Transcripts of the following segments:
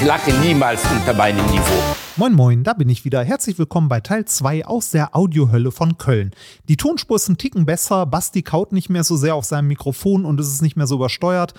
Ich lache niemals unter meinem Niveau. Moin Moin, da bin ich wieder. Herzlich willkommen bei Teil 2 aus der Audiohölle von Köln. Die Tonspur ist ein Ticken besser, Basti kaut nicht mehr so sehr auf seinem Mikrofon und es ist nicht mehr so übersteuert.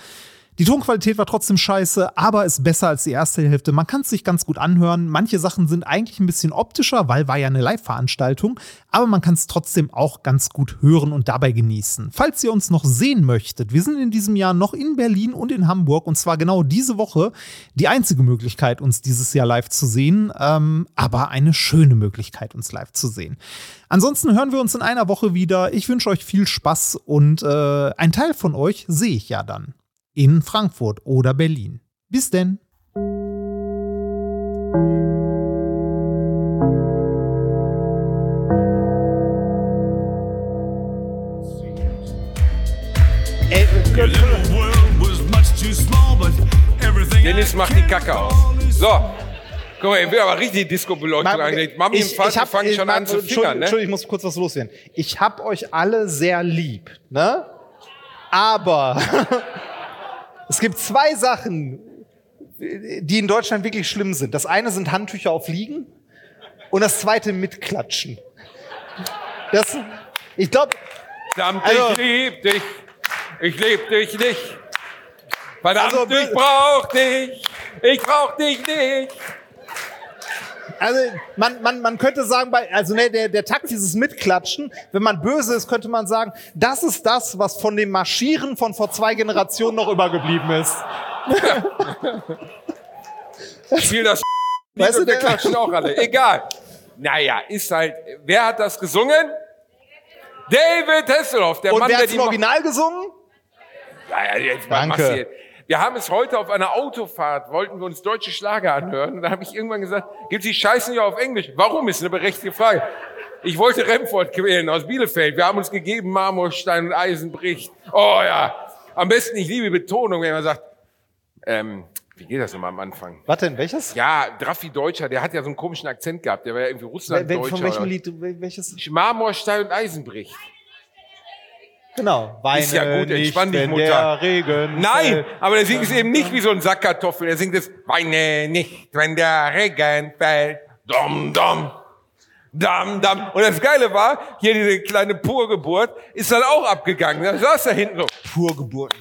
Die Tonqualität war trotzdem scheiße, aber ist besser als die erste Hälfte. Man kann es sich ganz gut anhören. Manche Sachen sind eigentlich ein bisschen optischer, weil war ja eine Live-Veranstaltung, aber man kann es trotzdem auch ganz gut hören und dabei genießen. Falls ihr uns noch sehen möchtet, wir sind in diesem Jahr noch in Berlin und in Hamburg und zwar genau diese Woche die einzige Möglichkeit, uns dieses Jahr live zu sehen, ähm, aber eine schöne Möglichkeit, uns live zu sehen. Ansonsten hören wir uns in einer Woche wieder. Ich wünsche euch viel Spaß und äh, ein Teil von euch sehe ich ja dann in Frankfurt oder Berlin. Bis denn. Dennis macht die Kacke aus. So. Guck mal, ich will aber richtig Disco-Beleuchtung angelegt. Mami ich, ich hab- fangen ich- schon an zu Entschuldigung, fingern, ne? Entschuldigung, ich muss kurz was loswerden. Ich hab euch alle sehr lieb, ne? Aber es gibt zwei Sachen, die in Deutschland wirklich schlimm sind. Das eine sind Handtücher auf Liegen und das zweite mitklatschen. Das, ich glaube, Verdammt, Also- ich lieb dich. Ich lieb dich nicht. Verdammt, Also, ich brauch dich. Ich brauch dich nicht. Also man, man, man könnte sagen, bei, also ne, der, der Takt dieses Mitklatschen, wenn man böse ist, könnte man sagen, das ist das, was von dem Marschieren von vor zwei Generationen noch übergeblieben ist. Spiel das Weißt du, der- klatschen auch alle. Egal. Naja, ist halt, wer hat das gesungen? David Hasselhoff, der Und Mann, wer der hat die im Original gesungen? Ja, ja, jetzt Danke. massiert. Wir haben es heute auf einer Autofahrt, wollten wir uns deutsche Schlager anhören. Und da habe ich irgendwann gesagt, gibt's die Scheißen ja auf Englisch? Warum? Ist eine berechtigte Frage. Ich wollte Remford quälen aus Bielefeld. Wir haben uns gegeben, Marmorstein und Eisen bricht. Oh ja. Am besten, ich liebe Betonung, wenn man sagt, ähm, wie geht das nochmal am Anfang? Was denn, welches? Ja, Draffi Deutscher, der hat ja so einen komischen Akzent gehabt. Der war ja irgendwie Russlanddeutscher. Von welchem Lied, welches? Marmorstein und Eisen bricht. Genau. Weine Ist ja gut, nicht, entspann dich, Mutter. Der Regen Nein, fällt. aber der singt es eben nicht wie so ein Sackkartoffel. Er singt es, weine nicht, wenn der Regen fällt. Dom, dom. Dam, dam. Und das Geile war, hier diese kleine Purgeburt ist dann auch abgegangen. Da saß er hinten so. Purgeburt.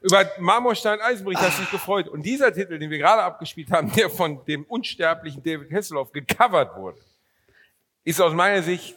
Über Marmorstein Eisenbrich hast du dich gefreut. Und dieser Titel, den wir gerade abgespielt haben, der von dem unsterblichen David Hasselhoff gecovert wurde, ist aus meiner Sicht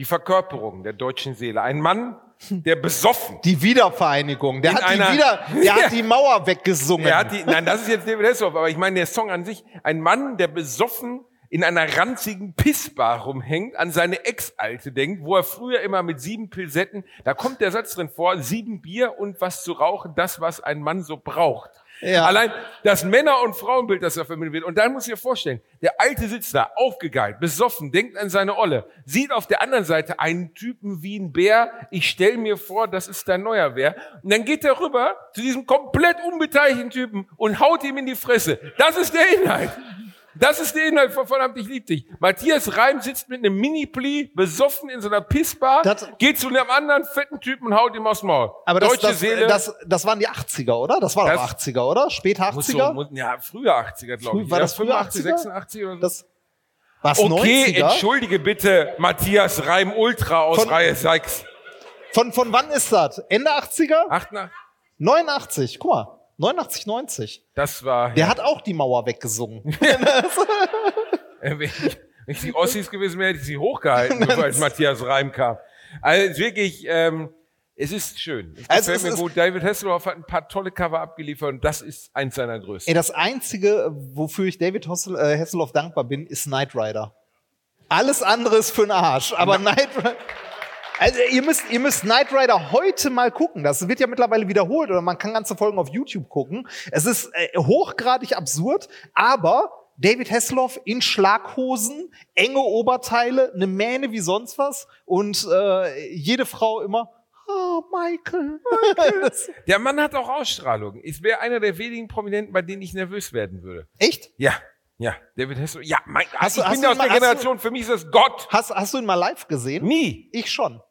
die Verkörperung der deutschen Seele. Ein Mann, der besoffen Die Wiedervereinigung. Der hat die einer- wieder, der Ja. hat die Mauer weggesungen. Er hat die, nein, das ist jetzt David Hasselhoff, aber ich meine der Song an sich. Ein Mann, der besoffen in einer ranzigen Pissbar rumhängt, an seine Ex-Alte denkt, wo er früher immer mit sieben Pilsetten, da kommt der Satz drin vor, sieben Bier und was zu rauchen, das, was ein Mann so braucht. Ja. Allein das Männer- und Frauenbild, das er vermittelt wird. Und dann muss ich dir vorstellen, der Alte sitzt da, aufgegeilt, besoffen, denkt an seine Olle, sieht auf der anderen Seite einen Typen wie ein Bär. Ich stell mir vor, das ist dein neuer Bär. Und dann geht er rüber zu diesem komplett unbeteiligten Typen und haut ihm in die Fresse. Das ist der Inhalt. Das ist der Inhalt von verdammt, ich lieb dich. Matthias Reim sitzt mit einem Mini-Pli, besoffen in so einer Pissbar, Das- geht zu einem anderen fetten Typen und haut ihm aufs Maul. aber das, Deutsche das, Seele. das, das waren die 80er, oder? Das war doch Das- 80er, oder? Muss 80er? so, ja, früher 80er, glaube ich. war das früher 85, 80er? 86 oder so. Das, was, Okay, 90er? entschuldige bitte, Matthias Reim Ultra aus Von- Reihe 6. Von, von wann ist das? Ende 80er? 88, 89, guck mal. 89, 90. das war, Der hat auch die Mauer weggesungen. äh, wenn, ich, wenn ich die Ossis gewesen wäre, hätte ich sie hochgehalten, als Matthias Reim kam. Also wirklich, ähm, es ist schön. Es Also gefällt es mir gut. David Hasselhoff hat ein paar tolle Cover abgeliefert und das ist eins seiner größten. Ey, das Einzige, wofür ich David Hossel, äh, Hasselhoff dankbar bin, ist Knight Rider. Alles andere ist für den Arsch. Aber Knight Rider. Also ihr müsst, ihr müsst Knight Rider heute mal gucken. Das wird ja mittlerweile wiederholt oder man kann ganze Folgen auf YouTube gucken. Es ist äh, hochgradig absurd, aber David Hasselhoff in Schlaghosen, enge Oberteile, eine Mähne wie sonst was und äh, jede Frau immer, oh, Michael. das, Der Mann hat auch Ausstrahlung. Ich wäre einer der wenigen Prominenten, bei denen ich nervös werden würde. echt? Ja, ja, David Hasselhoff. Ja, mein, Hast du- ich hast bin du ja aus mal- der hast du- Generation, für mich ist das Gott. Hast, hast du ihn mal live gesehen? Nie. Ich schon.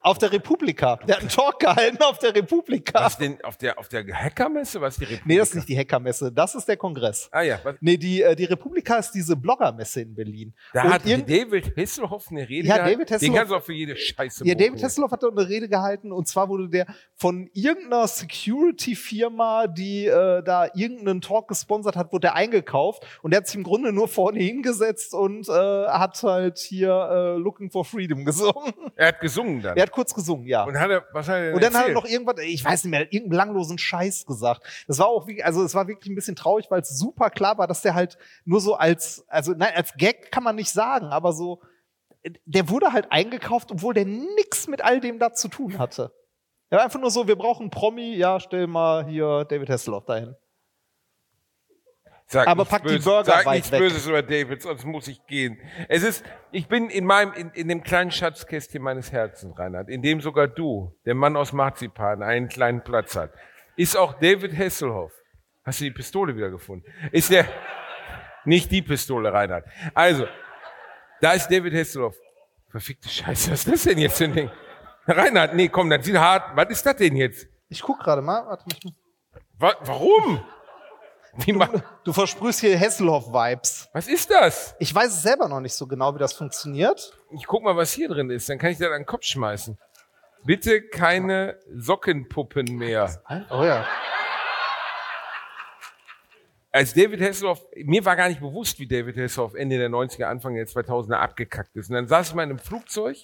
Auf der Republika. Der hat einen Talk gehalten auf der Republika. Was denn auf der, auf der Hackermesse? Was die Republika? Nee, das ist nicht die Hackermesse, das ist der Kongress. Ah ja, was, Nee, die, äh, die Republika ist diese Bloggermesse in Berlin. da Und hat David Hasselhoff eine Rede Ja, gehalten. David Den Hasselhoff- kannst du auch für jede Scheiße Ja. David Hasselhoff hat dort eine Rede gehalten und zwar wurde der von irgendeiner Security-Firma, die äh, da irgendeinen Talk gesponsert hat, wurde der eingekauft und der hat sich im Grunde nur vorne hingesetzt und äh, hat halt hier äh, Looking for Freedom gesungen. Er hat gesungen dann. Er hat kurz gesungen, ja. Und hat er, was hat er denn Und dann hat er erzählt? noch irgendwas, ich weiß nicht mehr, irgendeinen langlosen Scheiß gesagt. Das war auch wie, also es war wirklich ein bisschen traurig, weil es super klar war, dass der halt nur so als, also nein, als Gag kann man nicht sagen, aber so, der wurde halt eingekauft, obwohl der nix mit all dem da zu tun hatte. Er war einfach nur so, wir brauchen einen Promi, ja, stell mal hier David Hasselhoff dahin. Sag Aber nichts pack die Böses- Burger Sag weit nichts weg. Böses über David, sonst muss ich gehen. Es ist, ich bin in meinem, in, in dem kleinen Schatzkästchen meines Herzens, Reinhard, in dem sogar du, der Mann aus Marzipan, einen kleinen Platz hat, ist auch David Hasselhoff. Hast du die Pistole wieder gefunden? Ist der, nicht die Pistole, Reinhard. Also, da ist David Hasselhoff. Verfickte Scheiße, was ist das denn jetzt für ein Ding? Reinhard, nee, komm, das sieht hart. Was ist das denn jetzt? Ich guck gerade mal, warte mal. Wa warum? Ma Du versprühst hier Hasselhoff-Vibes. was ist das? Ich weiß es selber noch nicht so genau, wie das funktioniert. Ich guck mal, was hier drin ist. Dann kann ich das an den Kopf schmeißen. Bitte keine Sockenpuppen mehr. Oh ja. Als David Hasselhoff, mir war gar nicht bewusst, wie David Hasselhoff Ende der 90er, Anfang der 2000er abgekackt ist. Und dann saß ich mal in einem Flugzeug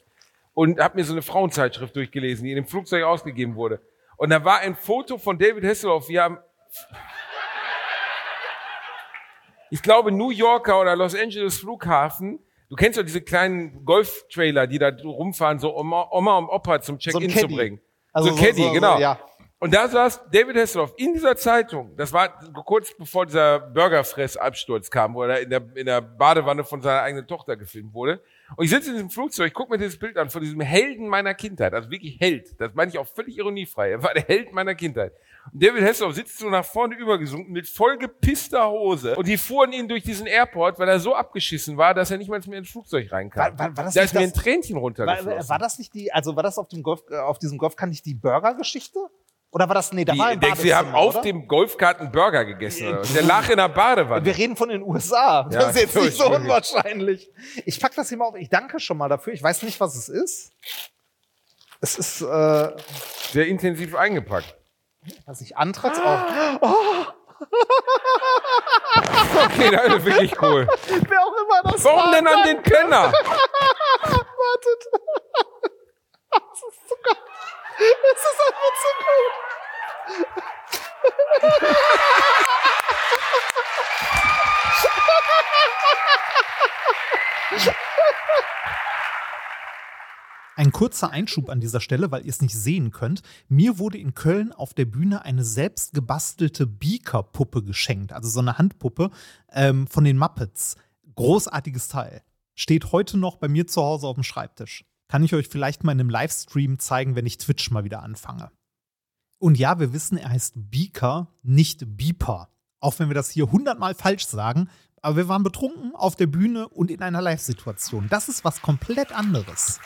und habe mir so eine Frauenzeitschrift durchgelesen, die in dem Flugzeug ausgegeben wurde. Und da war ein Foto von David Hasselhoff, wie er ich glaube, New Yorker oder Los Angeles Flughafen. Du kennst doch diese kleinen Golf-Trailer, die da rumfahren, so Oma, Oma und Opa zum So Check-in zu Caddy. bringen. Also so so- Caddy, so- so, genau. ja. Und da saß David Hasselhoff in dieser Zeitung. Das war kurz bevor dieser Burgerfress-Absturz kam, wo er in der, in der Badewanne von seiner eigenen Tochter gefilmt wurde. Und ich sitze in diesem Flugzeug, gucke mir dieses Bild an von diesem Helden meiner Kindheit. Also wirklich Held. Das meine ich auch völlig ironiefrei. Er war der Held meiner Kindheit. Und David Hasselhoff sitzt so nach vorne übergesunken mit vollgepisster Hose. Und die fuhren ihn durch diesen Airport, weil er so abgeschissen war, dass er nicht mal mehr ins Flugzeug reinkam. War- war- war das da ist mir ein das- Tränchen War, runtergeflossen. war das nicht die, also war das auf dem Golf, äh, auf diesem Golf kann nicht die Burger-Geschichte? Oder war das, nee, da Die, war ein denkst sie haben Badezimmer, auf oder? dem Golfkarten Burger gegessen. Oder? Der lag in der Badewanne. Wir reden von den USA. Das Ja, ist jetzt nicht so unwahrscheinlich. Ich pack das hier mal auf. Ich danke schon mal dafür. Ich weiß nicht, was es ist. Es ist, äh, Sehr intensiv eingepackt. Was ich Antrax auch. Okay, das ist wirklich cool. Wer auch immer das Warum war. denn an den Penner? Wartet. Das ist so geil. Es ist einfach so gut. Ein kurzer Einschub an dieser Stelle, weil ihr es nicht sehen könnt. Mir wurde in Köln auf der Bühne eine selbst gebastelte Beaker-Puppe geschenkt, also so eine Handpuppe ähm, von den Muppets. Großartiges Teil. Steht heute noch bei mir zu Hause auf dem Schreibtisch. Kann ich euch vielleicht mal in einem Livestream zeigen, wenn ich Twitch mal wieder anfange. Und ja, wir wissen, er heißt Beaker, nicht Beeper. Auch wenn wir das hier hundertmal falsch sagen. Aber wir waren betrunken auf der Bühne und in einer Live-Situation. Das ist was komplett anderes.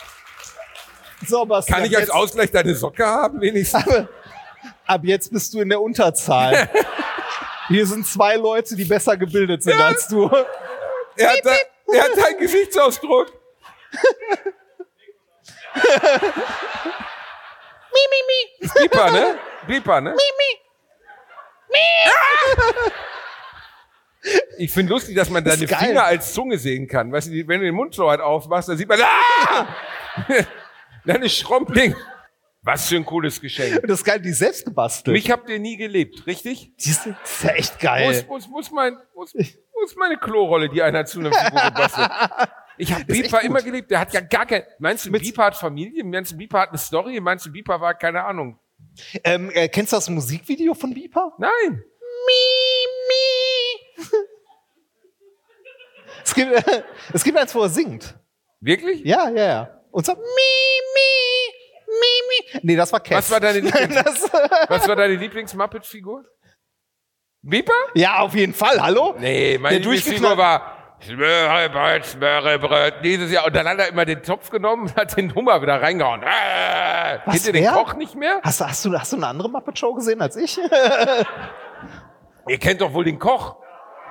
So, Bastian, Kann ich als jetzt- Ausgleich deine Socke haben, wenigstens? Ab jetzt bist du in der Unterzahl. Hier sind zwei Leute, die besser gebildet sind als du. Er hat, da, er hat deinen Gesichtsausdruck. Bieper, ne? Bieper, ne? Ich finde lustig, dass man deine ist geil. Finger als Zunge sehen kann. Weißt du, wenn du den Mund so weit aufmachst, dann sieht man, ah! Deine Schrompling. Was für ein cooles Geschenk. Das ist geil, die ist selbst gebastelt. Mich habt ihr nie gelebt, richtig? die ist, das ist ja echt geil. ist, wo ist, mein, wo ist meine Klorolle, die einer zu einer Figur gebastelt? Ich habe gut. immer geliebt. Der hat ja gar kein. Meinst du, Bieper hat Familie? Meinst du, Bieper hat eine Story? Meinst du, Bieper war keine Ahnung? Ähm, äh, kennst du das Musikvideo von Beeper? Nein. Es gibt, äh, es gibt eins, wo er singt. Wirklich? Ja, ja, ja. Und so, mi, mi, mi, mi. Nee, das war Cass. Was war deine Lieblings Was war deine Lieblings-Muppet-Figur? Bieper? Ja, auf jeden Fall. Hallo? Nee, meine Lieblingsfigur war Smörrebröt, Smörrebröt, dieses Jahr. Und dann hat er immer den Topf genommen und hat den Hummer wieder reingehauen. Äh, Was, kennt ihr den wer? Koch nicht mehr? Hast, du- hast, du, hast du eine andere Muppet Show gesehen als ich? Ihr kennt doch wohl den Koch.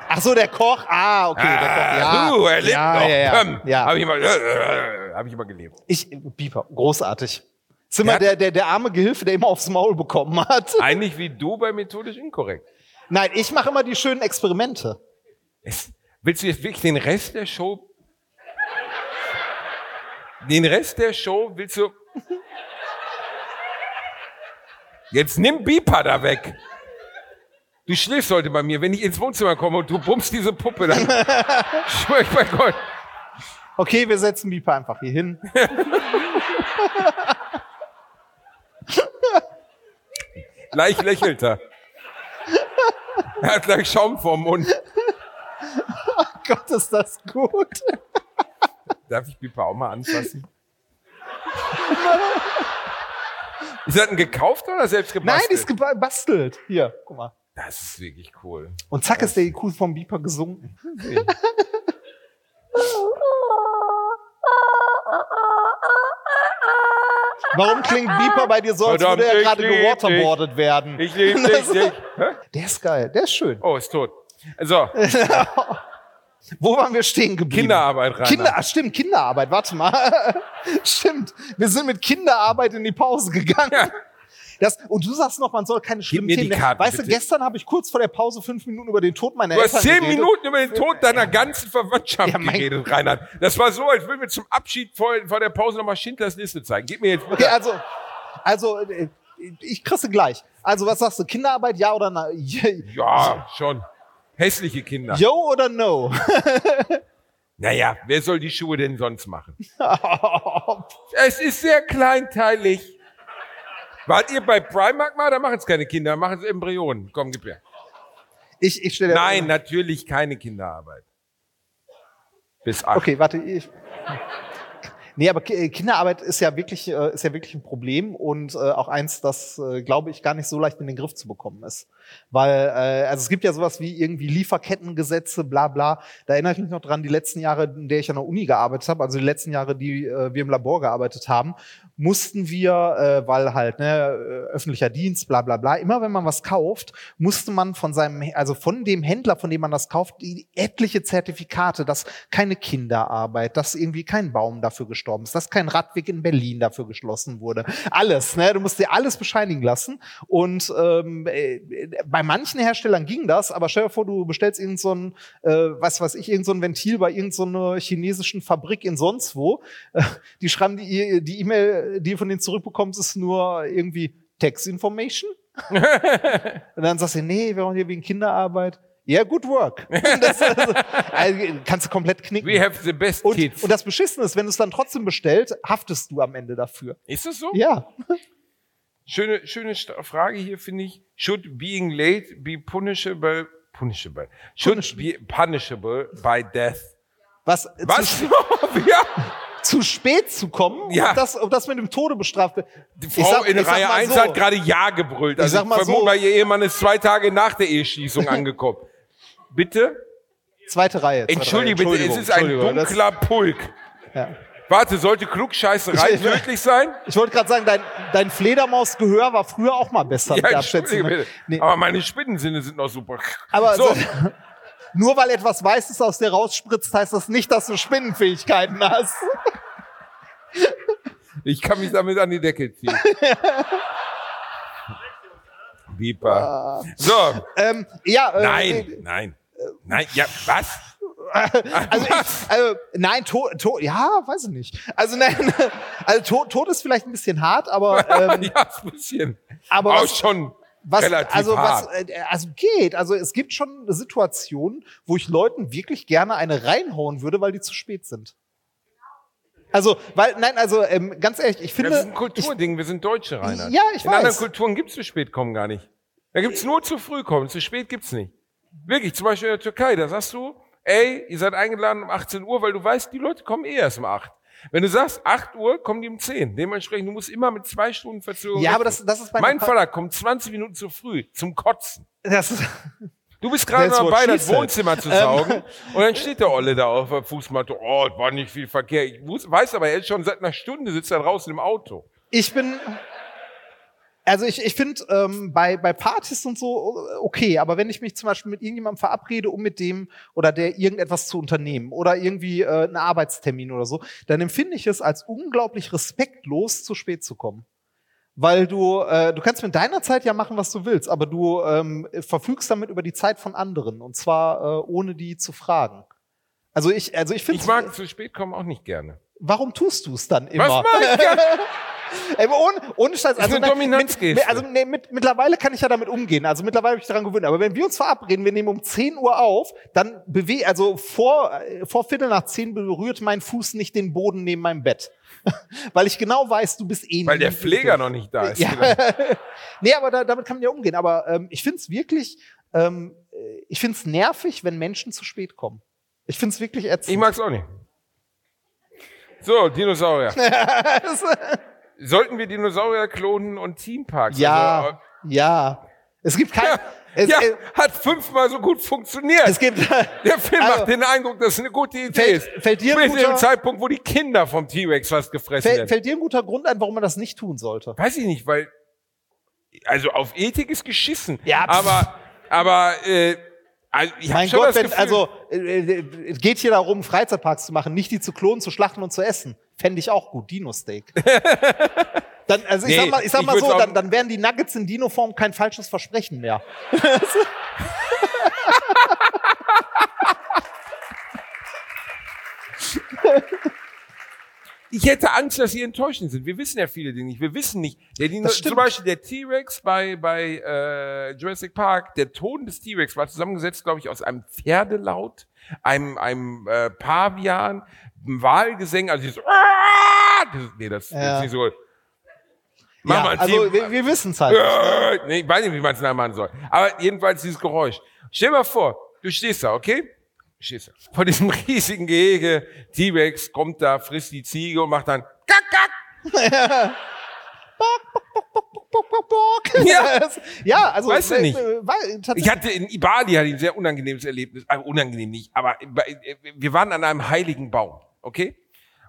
Ach so, der Koch. Ah, okay. der Koch. Ja, Ah, du, er lebt ja, noch. ja, ja. Ja. Hab ich immer, äh, hab ich immer gelebt. Ich, Bieber, großartig. Ist immer Der der, der, arme Gehilfe, der immer aufs Maul bekommen hat. Eigentlich wie du bei methodisch inkorrekt. Nein, ich mache immer die schönen Experimente. Es, willst du jetzt wirklich den Rest der Show? Den Rest der Show willst du? Jetzt nimm Beeper da weg. Du schläfst heute bei mir. Wenn ich ins Wohnzimmer komme und du bummst diese Puppe, dann schwör ich bei Gott. Okay, wir setzen Bieber einfach hier hin. Gleich lächelt er. Er hat gleich Schaum vorm Mund. Gott, ist das gut. Darf ich Beeper auch mal anfassen? Ist das ein gekaufter oder selbst Nein, gebastelt? die ist gebastelt. Hier, guck mal. Das ist wirklich cool. Und zack ist der IQ vom Bieber gesunken. Warum klingt Bieber bei dir so, als würde er gerade gewaterboardet werden? Ich liebe dich. dich. Der ist geil, der ist schön. Oh, ist tot. So, Wo waren wir stehen geblieben? Kinderarbeit rein. Kinder, stimmt, Kinderarbeit, warte mal. stimmt. Wir sind mit Kinderarbeit in die Pause gegangen. Ja. Das, und du sagst noch, man soll keine schlimmen mir die Themen. Karten, weißt du, bitte. gestern habe ich kurz vor der Pause fünf Minuten über den Tod meiner Du hast Eltern zehn geredet. Minuten über den Tod deiner ganzen Verwandtschaft Ja, geredet, Reinhard. Das war so, als würden wir zum Abschied vor, vor der Pause nochmal Schindlers Liste zeigen. Gib mir jetzt Okay, also, also, äh, ich kriegste gleich. Also, was sagst du? Kinderarbeit, ja oder nein? Ja, schon. Hässliche Kinder. Yo oder no? Naja, wer soll die Schuhe denn sonst machen? es ist sehr kleinteilig. Wart ihr bei Primark mal? Da machen es keine Kinder, da machen es Embryonen. Komm, gib her. Ich, ich stelle Nein, natürlich keine Kinderarbeit. Bis acht. Okay, warte. Ich, nee, aber Ki- Kinderarbeit ist ja wirklich, äh, ist ja wirklich ein Problem und äh, auch eins, das, äh, glaube ich, gar nicht so leicht in den Griff zu bekommen ist. Weil, äh, also es gibt ja sowas wie irgendwie Lieferkettengesetze, bla bla. Da erinnere ich mich noch dran, die letzten Jahre, in der ich an der Uni gearbeitet habe, also die letzten Jahre, die äh, wir im Labor gearbeitet haben, mussten wir, äh, weil halt, ne, äh, öffentlicher Dienst, bla bla bla, immer wenn man was kauft, musste man von seinem, also von dem Händler, von dem man das kauft, die etliche Zertifikate, dass keine Kinderarbeit, dass irgendwie kein Baum dafür gestorben ist, dass kein Radweg in Berlin dafür geschlossen wurde. Alles, ne? Du musst dir alles bescheinigen lassen. Und ähm, äh, bei manchen Herstellern ging das, aber stell dir vor, du bestellst irgend so ein, äh, was weiß ich, irgend so ein Ventil bei irgendeiner so chinesischen Fabrik in sonst wo. Äh, die schreiben die die E-Mail, die du von denen zurückbekommst, ist nur irgendwie Text Information. Und dann sagst du, nee, wir machen hier wegen Kinderarbeit. Ja, yeah, good work. Das, also, also, kannst du komplett knicken. We have the best Und, kids. und das Beschissene ist, wenn du es dann trotzdem bestellst, haftest du am Ende dafür. ist das so? Ja. Schöne, schöne Frage hier finde ich. Should being late be punishable? Punishable. Should be punishable by death. Was? Zu, Was? sp- ja. zu spät zu kommen, Ja. ob, das, ob das mit dem Tode bestraft wird. Die Ich Frau sag- in ich Reihe mal 1 so. hat gerade Ja gebrüllt. Also sag mal ich so. mal, ihr Ehemann ist zwei Tage nach der Eheschließung angekommen. Bitte? Zweite Reihe. zweite Entschuldige Reihe. bitte, es ist ein dunkler Pulk. Ja. Warte, sollte Klugscheißerei Ich- tödlich sein? Ich wollte gerade sagen, dein, dein Fledermausgehör war früher auch mal besser. mit der Ja, Abschätzung. entschuldige bitte. Nee, Aber meine Spinnensinne sind noch super. aber so, nur weil etwas Weißes aus dir rausspritzt, heißt das nicht, dass du Spinnenfähigkeiten hast. ich kann mich damit an die Decke ziehen. Viper. So, Ähm, ja, äh, nein, nein. Nein, ja, was? Also, ich, also nein, Tod, to, ja, weiß ich nicht. Also nein, also Tod, Tod ist vielleicht ein bisschen hart, aber ähm, ja, ein bisschen. aber Auch was, schon was relativ also hart. was äh, also geht. Also es gibt schon Situationen, wo ich Leuten wirklich gerne eine reinhauen würde, weil die zu spät sind. Also, weil nein, also ähm, ganz ehrlich, ich finde das ist ein Kulturding, wir sind Deutsche, Rainer. Ja, ich In anderen weiß. Kulturen gibt's zu spät kommen gar nicht. Da gibt's nur zu früh kommen, zu spät gibt's nicht. Wirklich, zum Beispiel in der Türkei, da sagst du, ey, ihr seid eingeladen um 18 Uhr, weil du weißt, die Leute kommen eh erst um 8. Wenn du sagst, 8 Uhr, kommen die um 10. Dementsprechend, du musst immer mit zwei Stunden Verzögerung Ja, aber das- das ist bei Mein Vater kommt 20 Minuten zu früh, zum Kotzen. das ist, Du bist gerade dabei, das. Wohnzimmer zu Ähm. saugen. Und dann steht der Olle da auf der Fußmatte. Oh, es war nicht viel Verkehr. Ich weiß aber, er ist schon seit einer Stunde sitzt er draußen im Auto. Ich bin. Also ich, ich finde ähm, bei, bei Partys und so äh, okay, aber wenn ich mich zum Beispiel mit irgendjemandem verabrede, um mit dem oder der irgendetwas zu unternehmen oder irgendwie äh, einen Arbeitstermin oder so, dann empfinde ich es als unglaublich respektlos, zu spät zu kommen. Weil du, äh, du kannst mit deiner Zeit ja machen, was du willst, aber du ähm, verfügst damit über die Zeit von anderen und zwar äh, ohne die zu fragen. Also ich, also ich finde, Ich mag zu spät kommen auch nicht gerne. warum tust du es dann immer? Was mach ich gerne? Ey, ohne, ohne Scheiß. Also, Dominanzgeste. Mit, also nee, mit, mittlerweile kann ich ja damit umgehen. Also mittlerweile habe ich daran gewöhnt. Aber wenn wir uns verabreden, wir nehmen um 10 Uhr auf, dann bewe also vor, vor Viertel nach 10 berührt mein Fuß nicht den Boden neben meinem Bett. Weil ich genau weiß, du bist eh Weil nie der. Pfleger noch nicht da ist. Ja. nee, aber da, damit kann man ja umgehen. Aber ähm, ich finde es wirklich, ähm, äh, ich finde es nervig, wenn Menschen zu spät kommen. Ich finde es wirklich ätzend. Ich mag's auch nicht. So, Dinosaurier. Sollten wir Dinosaurier klonen und Teamparks? ja, Also, ja. Es gibt kein. äh, es, ja, äh, hat fünfmal so gut funktioniert. es gibt. Der Film Also, macht den Eindruck, dass es eine gute Idee Fällt- ist. fällt dir ein guter- im Zeitpunkt, wo die Kinder vom T-Rex fast gefressen Fällt, werden. fällt dir ein guter Grund ein, warum man das nicht tun sollte? Weiß ich nicht, weil also auf Ethik ist geschissen. Ja, pff. aber aber äh, also ich Mein schon Gott, wenn, Gefühl, also äh, äh, es geht hier darum, Freizeitparks zu machen, nicht die zu klonen, zu schlachten und zu essen. Fände ich auch gut, Dino-Steak. dann, also ich Nee, sag mal, ich sag ich mal so, dann, dann wären die Nuggets in Dino-Form kein falsches Versprechen mehr. ich hätte Angst, dass sie enttäuschend sind. Wir wissen ja viele Dinge nicht. Wir wissen nicht. Der Dino, Das zum Beispiel der T-Rex bei bei äh, Jurassic Park. Der Ton des T-Rex war zusammengesetzt, glaube ich, aus einem Pferdelaut, einem einem äh, Pavian, einem Wahlgesänge. Also dieses, "Ah!" das, nee, das Ja. ist nicht so. Ja, also wir, wir wissen es halt. Äh, nee, ich weiß nicht, wie man es nachmachen soll. Aber jedenfalls dieses Geräusch. Stell dir mal vor, du stehst da, okay? Da. Vor diesem riesigen Gehege, T-Rex kommt da, frisst die Ziege und macht dann kack, kack. Bock. Ja. ja, also Weißt du äh, nicht. äh, Ich hatte in Bali hatte ein sehr unangenehmes Erlebnis. Äh, unangenehm nicht, aber äh, wir waren an einem heiligen Baum, okay?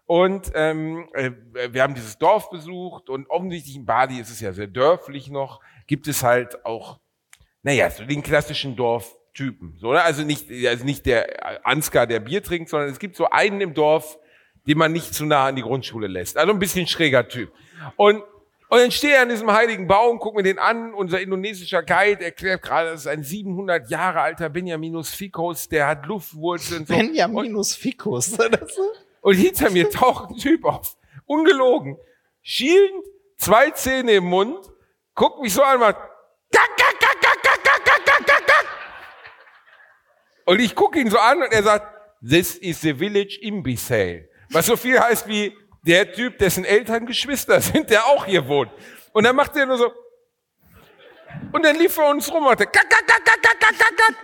Und ähm, äh, wir haben dieses Dorf besucht und offensichtlich in Bali ist es ja sehr dörflich noch, gibt es halt auch, naja, so den klassischen Dorftypen. So, ne? Also nicht, also nicht der Ansgar, der Bier trinkt, sondern es gibt so einen im Dorf, den man nicht zu nah an die Grundschule lässt. Also ein bisschen schräger Typ. Und und dann stehe ich an diesem heiligen Baum, guck mir den an. Unser indonesischer Guide erklärt gerade, das ist ein 700 Jahre alter Benjaminus Ficus, der hat Luftwurzeln. So. Und, Benjaminus Ficus. Das, und hinter mir taucht ein Typ auf. Ungelogen. Schielend, zwei Zähne im Mund, guckt mich so an und macht kack, Und ich gucke ihn so an und er sagt, this is the village imbecile. Was so viel heißt wie der Typ, dessen Eltern Geschwister sind, der auch hier wohnt. Und dann macht er nur so, und dann lief er uns rum und machte kack, kack, kack, kack, kack, kack, kack.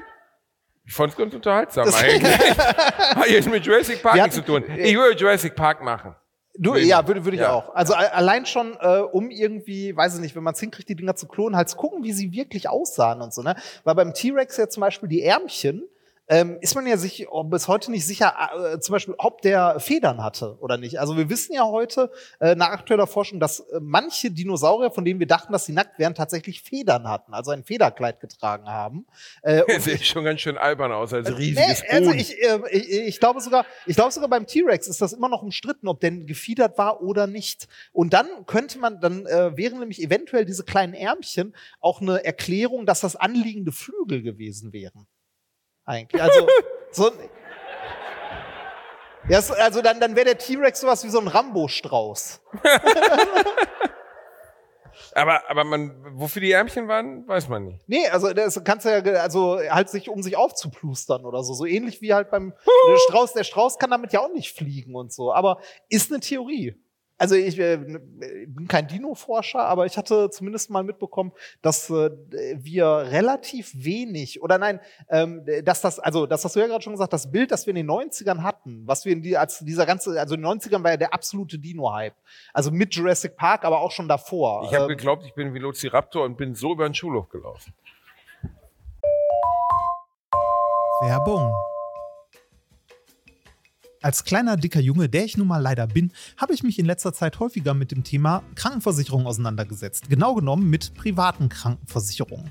Ich fand's ganz unterhaltsam eigentlich. Hat jetzt mit Jurassic Park Wir nichts zu hatten- tun. Ich würde Jurassic Park machen. Du, ja, würde, würde ich Ja. auch. Also allein schon, äh, um irgendwie, weiß ich nicht, wenn man es hinkriegt, die Dinger zu klonen, halt zu gucken, wie sie wirklich aussahen und so, ne? Weil beim T-Rex ja zum Beispiel die Ärmchen, ähm, ist man ja sich bis heute nicht sicher, äh, zum Beispiel, ob der Federn hatte oder nicht. Also wir wissen ja heute äh, nach aktueller Forschung, dass äh, manche Dinosaurier, von denen wir dachten, dass sie nackt wären, tatsächlich Federn hatten, also ein Federkleid getragen haben. Äh, Der sieht schon ganz schön albern aus, als riesiges Nee, also ich, äh, ich, ich glaube sogar, ich glaube sogar beim T-Rex ist das immer noch umstritten, ob denn gefiedert war oder nicht. Und dann könnte man, dann äh, wären nämlich eventuell diese kleinen Ärmchen auch eine Erklärung, dass das anliegende Flügel gewesen wären. Eigentlich. Also so. Ja, es- also dann, dann wäre der T-Rex sowas wie so ein Rambo-Strauß. aber, aber man, wofür die Ärmchen waren, weiß man nicht. Nee, also das kannst du ja, also halt sich, um sich aufzuplustern oder so. So ähnlich wie halt beim der Strauß. Der Strauß kann damit ja auch nicht fliegen und so. Aber ist eine Theorie. Also ich äh, bin kein Dino-Forscher, aber ich hatte zumindest mal mitbekommen, dass äh, wir relativ wenig oder nein, ähm, dass das, also das hast du ja gerade schon gesagt, das Bild, das wir in den 90ern hatten, was wir in die, als dieser ganze, also in den 90ern war ja der absolute Dino-Hype. Also mit Jurassic Park, aber auch schon davor. Ich habe Ähm, geglaubt, ich bin Velociraptor und bin so über den Schulhof gelaufen. Werbung. Als kleiner, dicker Junge, der ich nun mal leider bin, habe ich mich in letzter Zeit häufiger mit dem Thema Krankenversicherung auseinandergesetzt. Genau genommen mit privaten Krankenversicherungen.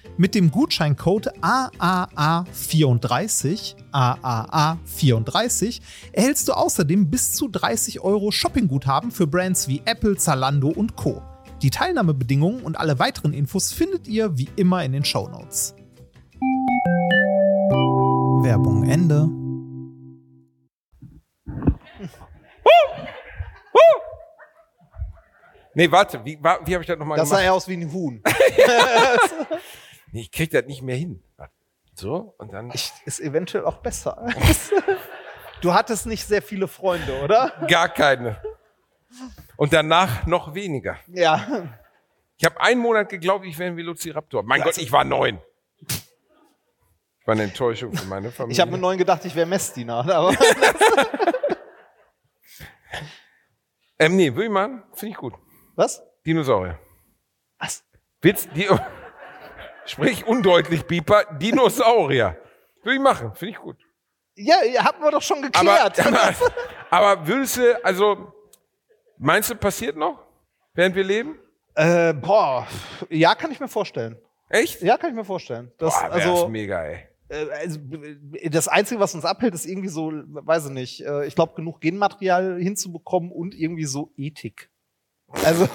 Mit dem Gutscheincode AAA34, AAA34 erhältst du außerdem bis zu 30 Euro Shoppingguthaben für Brands wie Apple, Zalando und Co. Die Teilnahmebedingungen und alle weiteren Infos findet ihr wie immer in den Shownotes. Werbung Ende. Nee, warte, wie, wa- wie habe ich das nochmal Das sah gemacht? ja aus wie ein Huhn. Nee, ich krieg das nicht mehr hin. So, und dann Ich, ist eventuell auch besser. Du hattest nicht sehr viele Freunde, oder? gar keine. Und danach noch weniger. Ja. Ich habe einen Monat geglaubt, ich wäre ein Velociraptor. Mein Gott, ich war neun. War eine Enttäuschung für meine Familie. Ich habe mit neun gedacht, ich wäre Messdiener. Aber ähm, nee, will ich machen? Finde ich gut. was? Dinosaurier. Was? Witz, die, sprich undeutlich, Pieper. Dinosaurier. Will ich machen, finde ich gut. Ja, hatten wir doch schon geklärt. aber, aber würdest du, also, meinst du, passiert noch, während wir leben? äh, boah, ja, kann ich mir vorstellen. Echt? Ja, kann ich mir vorstellen. Das, Boah, also, mega, ey. äh, also, das Einzige, was uns abhält, ist irgendwie so, weiß ich nicht, äh, ich glaube, genug Genmaterial hinzubekommen und irgendwie so Ethik. Also,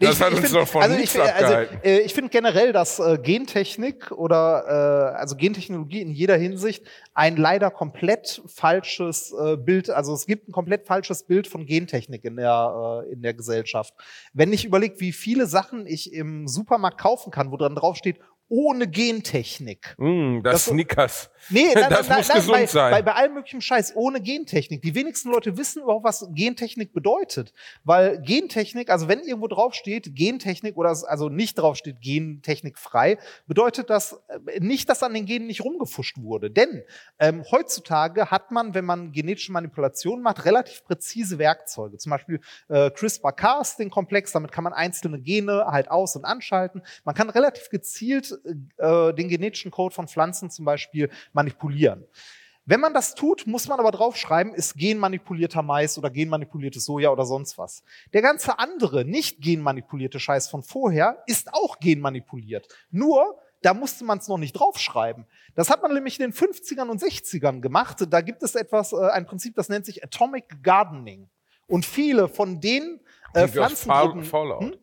Das hat uns doch von also nichts ich, find- also, äh, ich finde generell, dass äh, Gentechnik oder äh, also Gentechnologie in jeder Hinsicht ein leider komplett falsches äh, Bild, also es gibt ein komplett falsches Bild von Gentechnik in der äh, in der Gesellschaft. Wenn ich überlege, wie viele Sachen ich im Supermarkt kaufen kann, wo dran drauf steht ohne Gentechnik. Mm, das, Das- Snickers. Nee, nein, Das nein, muss nein, gesund bei, sein. Bei, bei allem möglichen Scheiß ohne Gentechnik. Die wenigsten Leute wissen überhaupt, was Gentechnik bedeutet. Weil Gentechnik, also wenn irgendwo draufsteht Gentechnik oder also nicht draufsteht Gentechnik frei, bedeutet das äh, nicht, dass an den Genen nicht rumgefuscht wurde. Denn ähm, heutzutage hat man, wenn man genetische Manipulationen macht, relativ präzise Werkzeuge. Zum Beispiel äh, CRISPR-Cas, den Komplex, damit kann man einzelne Gene halt aus- und anschalten. Man kann relativ gezielt äh, den genetischen Code von Pflanzen zum Beispiel manipulieren. Wenn man das tut, muss man aber draufschreiben, ist genmanipulierter Mais oder genmanipuliertes Soja oder sonst was. Der ganze andere, nicht genmanipulierte Scheiß von vorher, ist auch genmanipuliert. Nur, da musste man es noch nicht draufschreiben. Das hat man nämlich in den 50ern und 60ern gemacht. Da gibt es etwas, äh, ein Prinzip, das nennt sich Atomic Gardening. Und viele von den äh, Pflanzengruppen... Fall- Fallout. Hm?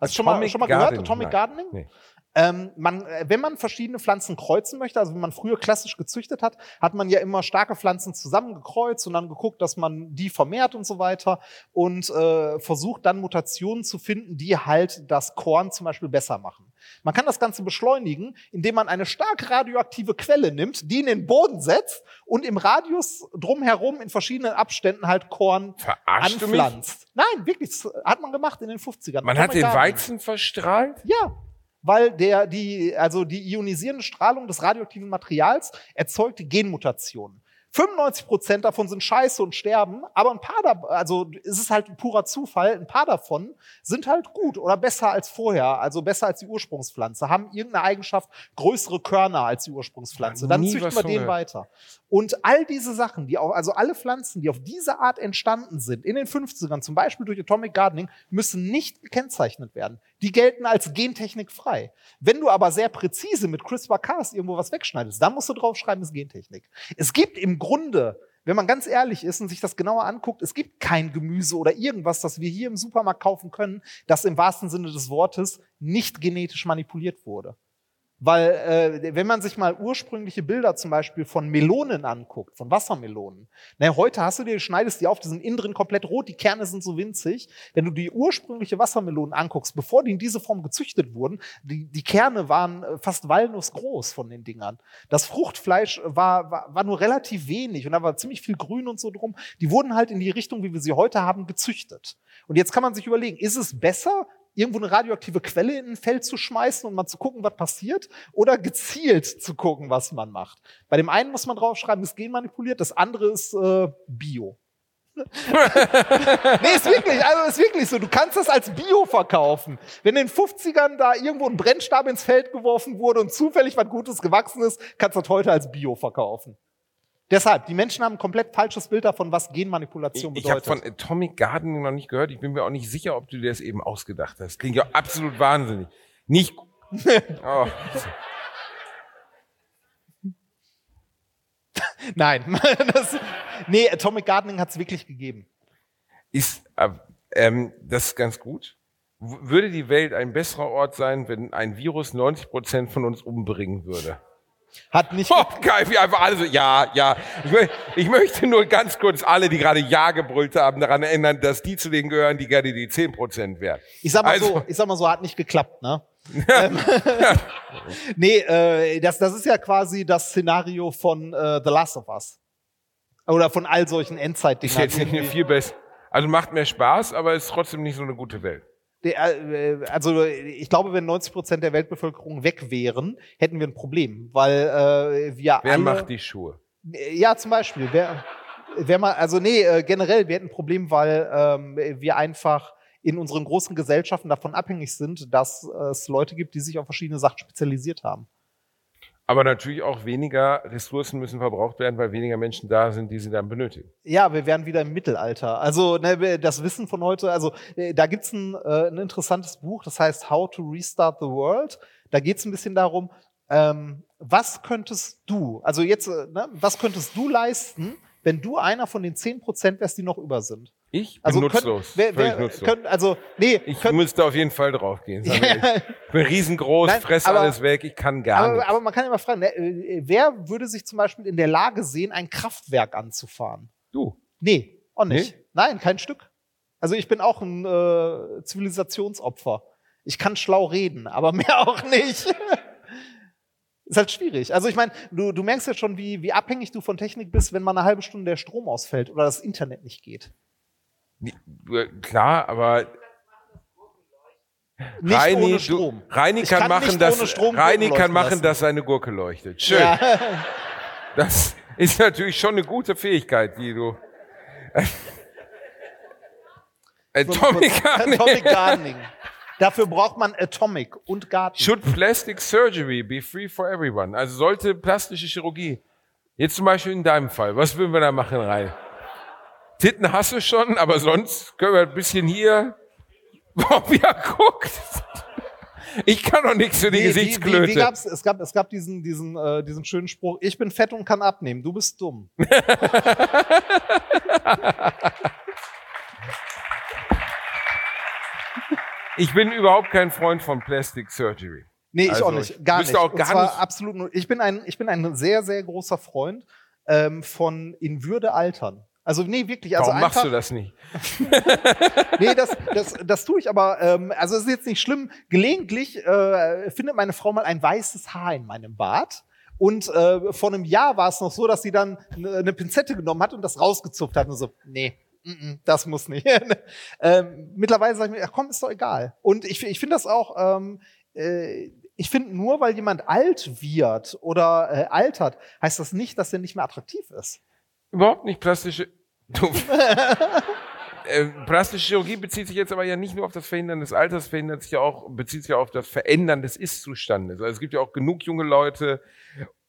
Hast du schon mal, schon mal gehört? Atomic Nein. Gardening? Nee. Ähm, man, äh, wenn man verschiedene Pflanzen kreuzen möchte, also wenn man früher klassisch gezüchtet hat, hat man ja immer starke Pflanzen zusammengekreuzt und dann geguckt, dass man die vermehrt und so weiter und äh, versucht dann Mutationen zu finden, die halt das Korn zum Beispiel besser machen. Man kann das Ganze beschleunigen, indem man eine stark radioaktive Quelle nimmt, die in den Boden setzt und im Radius drumherum in verschiedenen Abständen halt Korn mich? anpflanzt. Nein, wirklich, das hat man gemacht in den 50ern. Man hat den. Weizen verstrahlt? Ja, weil der, die, also die ionisierende Strahlung des radioaktiven Materials erzeugt Genmutationen. 95 Prozent davon sind scheiße und sterben, aber ein paar, da, also es ist halt ein purer Zufall, ein paar davon sind halt gut oder besser als vorher, also besser als die Ursprungspflanze, haben irgendeine Eigenschaft, größere Körner als die Ursprungspflanze. Dann züchten wir den weiter. Und all diese Sachen, die auch, also alle Pflanzen, die auf diese Art entstanden sind, in den 50ern, zum Beispiel durch Atomic Gardening, müssen nicht gekennzeichnet werden. Die gelten als gentechnikfrei. Wenn du aber sehr präzise mit CRISPR-Cas irgendwo was wegschneidest, dann musst du draufschreiben, ist Gentechnik. Es gibt im Grunde wenn man ganz ehrlich ist und sich das genauer anguckt, es gibt kein Gemüse oder irgendwas, das wir hier im Supermarkt kaufen können, das im wahrsten Sinne des Wortes nicht genetisch manipuliert wurde. Weil äh, wenn man sich mal ursprüngliche Bilder zum Beispiel von Melonen anguckt, von Wassermelonen, na, heute hast du dir, schneidest die auf, die sind innen drin komplett rot, die Kerne sind so winzig. Wenn du die ursprüngliche Wassermelonen anguckst, bevor die in diese Form gezüchtet wurden, die, die Kerne waren äh, fast walnussgroß von den Dingern. Das Fruchtfleisch war, war, war nur relativ wenig und da war ziemlich viel Grün und so drum. Die wurden halt in die Richtung, wie wir sie heute haben, gezüchtet. Und jetzt kann man sich überlegen, ist es besser, irgendwo eine radioaktive Quelle in ein Feld zu schmeißen und mal zu gucken, was passiert, oder gezielt zu gucken, was man macht. Bei dem einen muss man draufschreiben, ist genmanipuliert, das andere ist äh, Bio. nee, ist wirklich, also ist wirklich so. Du kannst das als Bio verkaufen. Wenn in den 50ern da irgendwo ein Brennstab ins Feld geworfen wurde und zufällig was Gutes gewachsen ist, kannst du das heute als Bio verkaufen. Deshalb, die Menschen haben ein komplett falsches Bild davon, was Genmanipulation Ich, ich bedeutet. habe von Atomic Gardening noch nicht gehört. Ich bin mir auch nicht sicher, ob du dir das eben ausgedacht hast. Klingt ja absolut wahnsinnig. Nicht. Oh. Nein, das, nee, Atomic Gardening hat es wirklich gegeben. Ist äh, ähm, das ist ganz gut. Würde die Welt ein besserer Ort sein, wenn ein Virus 90 Prozent von uns umbringen würde? Hat nicht. Oh, geil, wie einfach alle so, ja, ja. Ich, mö ich möchte nur ganz kurz alle, die gerade Ja gebrüllt haben, daran erinnern, dass die zu denen gehören, die gerne die 10 Prozent wären. Ich sag mal Also- so, ich sag mal so, hat nicht geklappt, ne? ähm, nee, äh, das, das ist ja quasi das Szenario von äh, The Last of Us. Oder von all solchen Ist Endzeit-Dingern. jetzt nicht viel besser. Also macht mehr Spaß, aber ist trotzdem nicht so eine gute Welt. Äh, Also ich glaube, wenn 90 Prozent der Weltbevölkerung weg wären, hätten wir ein Problem, weil äh, wir Wer alle, macht die Schuhe? Ja, zum Beispiel. Wer, wer mal, also nee, äh, generell, wir hätten ein Problem, weil ähm, wir einfach in unseren großen Gesellschaften davon abhängig sind, dass es Leute gibt, die sich auf verschiedene Sachen spezialisiert haben. Aber natürlich auch weniger Ressourcen müssen verbraucht werden, weil weniger Menschen da sind, die sie dann benötigen. Ja, wir wären wieder im Mittelalter. Also ne, das Wissen von heute, also äh, da gibt's ein, äh, ein interessantes Buch, das heißt How to Restart the World. Da geht's ein bisschen darum, ähm, was könntest du, also jetzt, äh, ne, was könntest du leisten, wenn du einer von den 10 Prozent wärst, die noch über sind? Ich bin Also nutzlos. Könnt, wer, wer, nutzlos. könnt, also nee, ich könnt, müsste auf jeden Fall draufgehen. ehrlich. Ich bin riesengroß, Nein, fress aber- alles weg, ich kann gar aber, nichts. aber man kann immer fragen, ne, äh, wer würde sich zum Beispiel in der Lage sehen, ein Kraftwerk anzufahren? Du. Nee, auch nicht. Nee? Nein, kein Stück. Also ich bin auch ein äh, Zivilisationsopfer. Ich kann schlau reden, aber mehr auch nicht. Ist halt schwierig. Also ich meine, du, du merkst ja schon, wie, wie abhängig du von Technik bist, wenn mal eine halbe Stunde der Strom ausfällt oder das Internet nicht geht. Äh, Klar, aber Nicht Reini, ohne du, Strom. Reini Ich kann, kann machen, dass, Strom Reini kann machen, lassen. dass seine Gurke leuchtet. Schön. Ja. Das ist natürlich schon eine gute Fähigkeit, die du. Atomic Gardening. Atomic Gardening. Dafür braucht man Atomic und Garten. Should plastic surgery be free for everyone? Also sollte plastische Chirurgie, jetzt zum Beispiel in deinem Fall, was würden wir da machen, rein? Titten hast du schon, aber sonst können wir ein bisschen hier. Wie er guckt. Ich kann doch nichts für die Wie- wie, Gesichtsklöte. wie, wie gab's, es, gab, es gab diesen, diesen, äh, diesen schönen Spruch, ich bin fett und kann abnehmen, du bist dumm. ich bin überhaupt kein Freund von Plastic Surgery. Nee, ich Also, auch nicht. Gar nicht. auch gar nicht- absolut nur. Ich bin ein, ich bin ein sehr, sehr großer Freund ähm, von in Würde altern. Also nee, wirklich. Also Warum machst einfach, du das nicht? Nee, das, das, das tue ich aber, ähm, also es ist jetzt nicht schlimm. Gelegentlich äh, findet meine Frau mal ein weißes Haar in meinem Bart. Und äh, vor einem Jahr war es noch so, dass sie dann eine, eine Pinzette genommen hat und das rausgezupft hat. Und so, nee, mm, mm, das muss nicht. ähm, mittlerweile sage ich mir, ach komm, ist doch egal. Und ich, ich finde das auch, ähm, äh, ich finde nur, weil jemand alt wird oder äh, altert, heißt das nicht, dass er nicht mehr attraktiv ist. Überhaupt nicht plastische. Äh, plastische Chirurgie bezieht sich jetzt aber ja nicht nur auf das Verhindern des Alters, verhindert sich ja auch, bezieht sich ja auf das Verändern des Ist-Zustandes. Also es gibt ja auch genug junge Leute,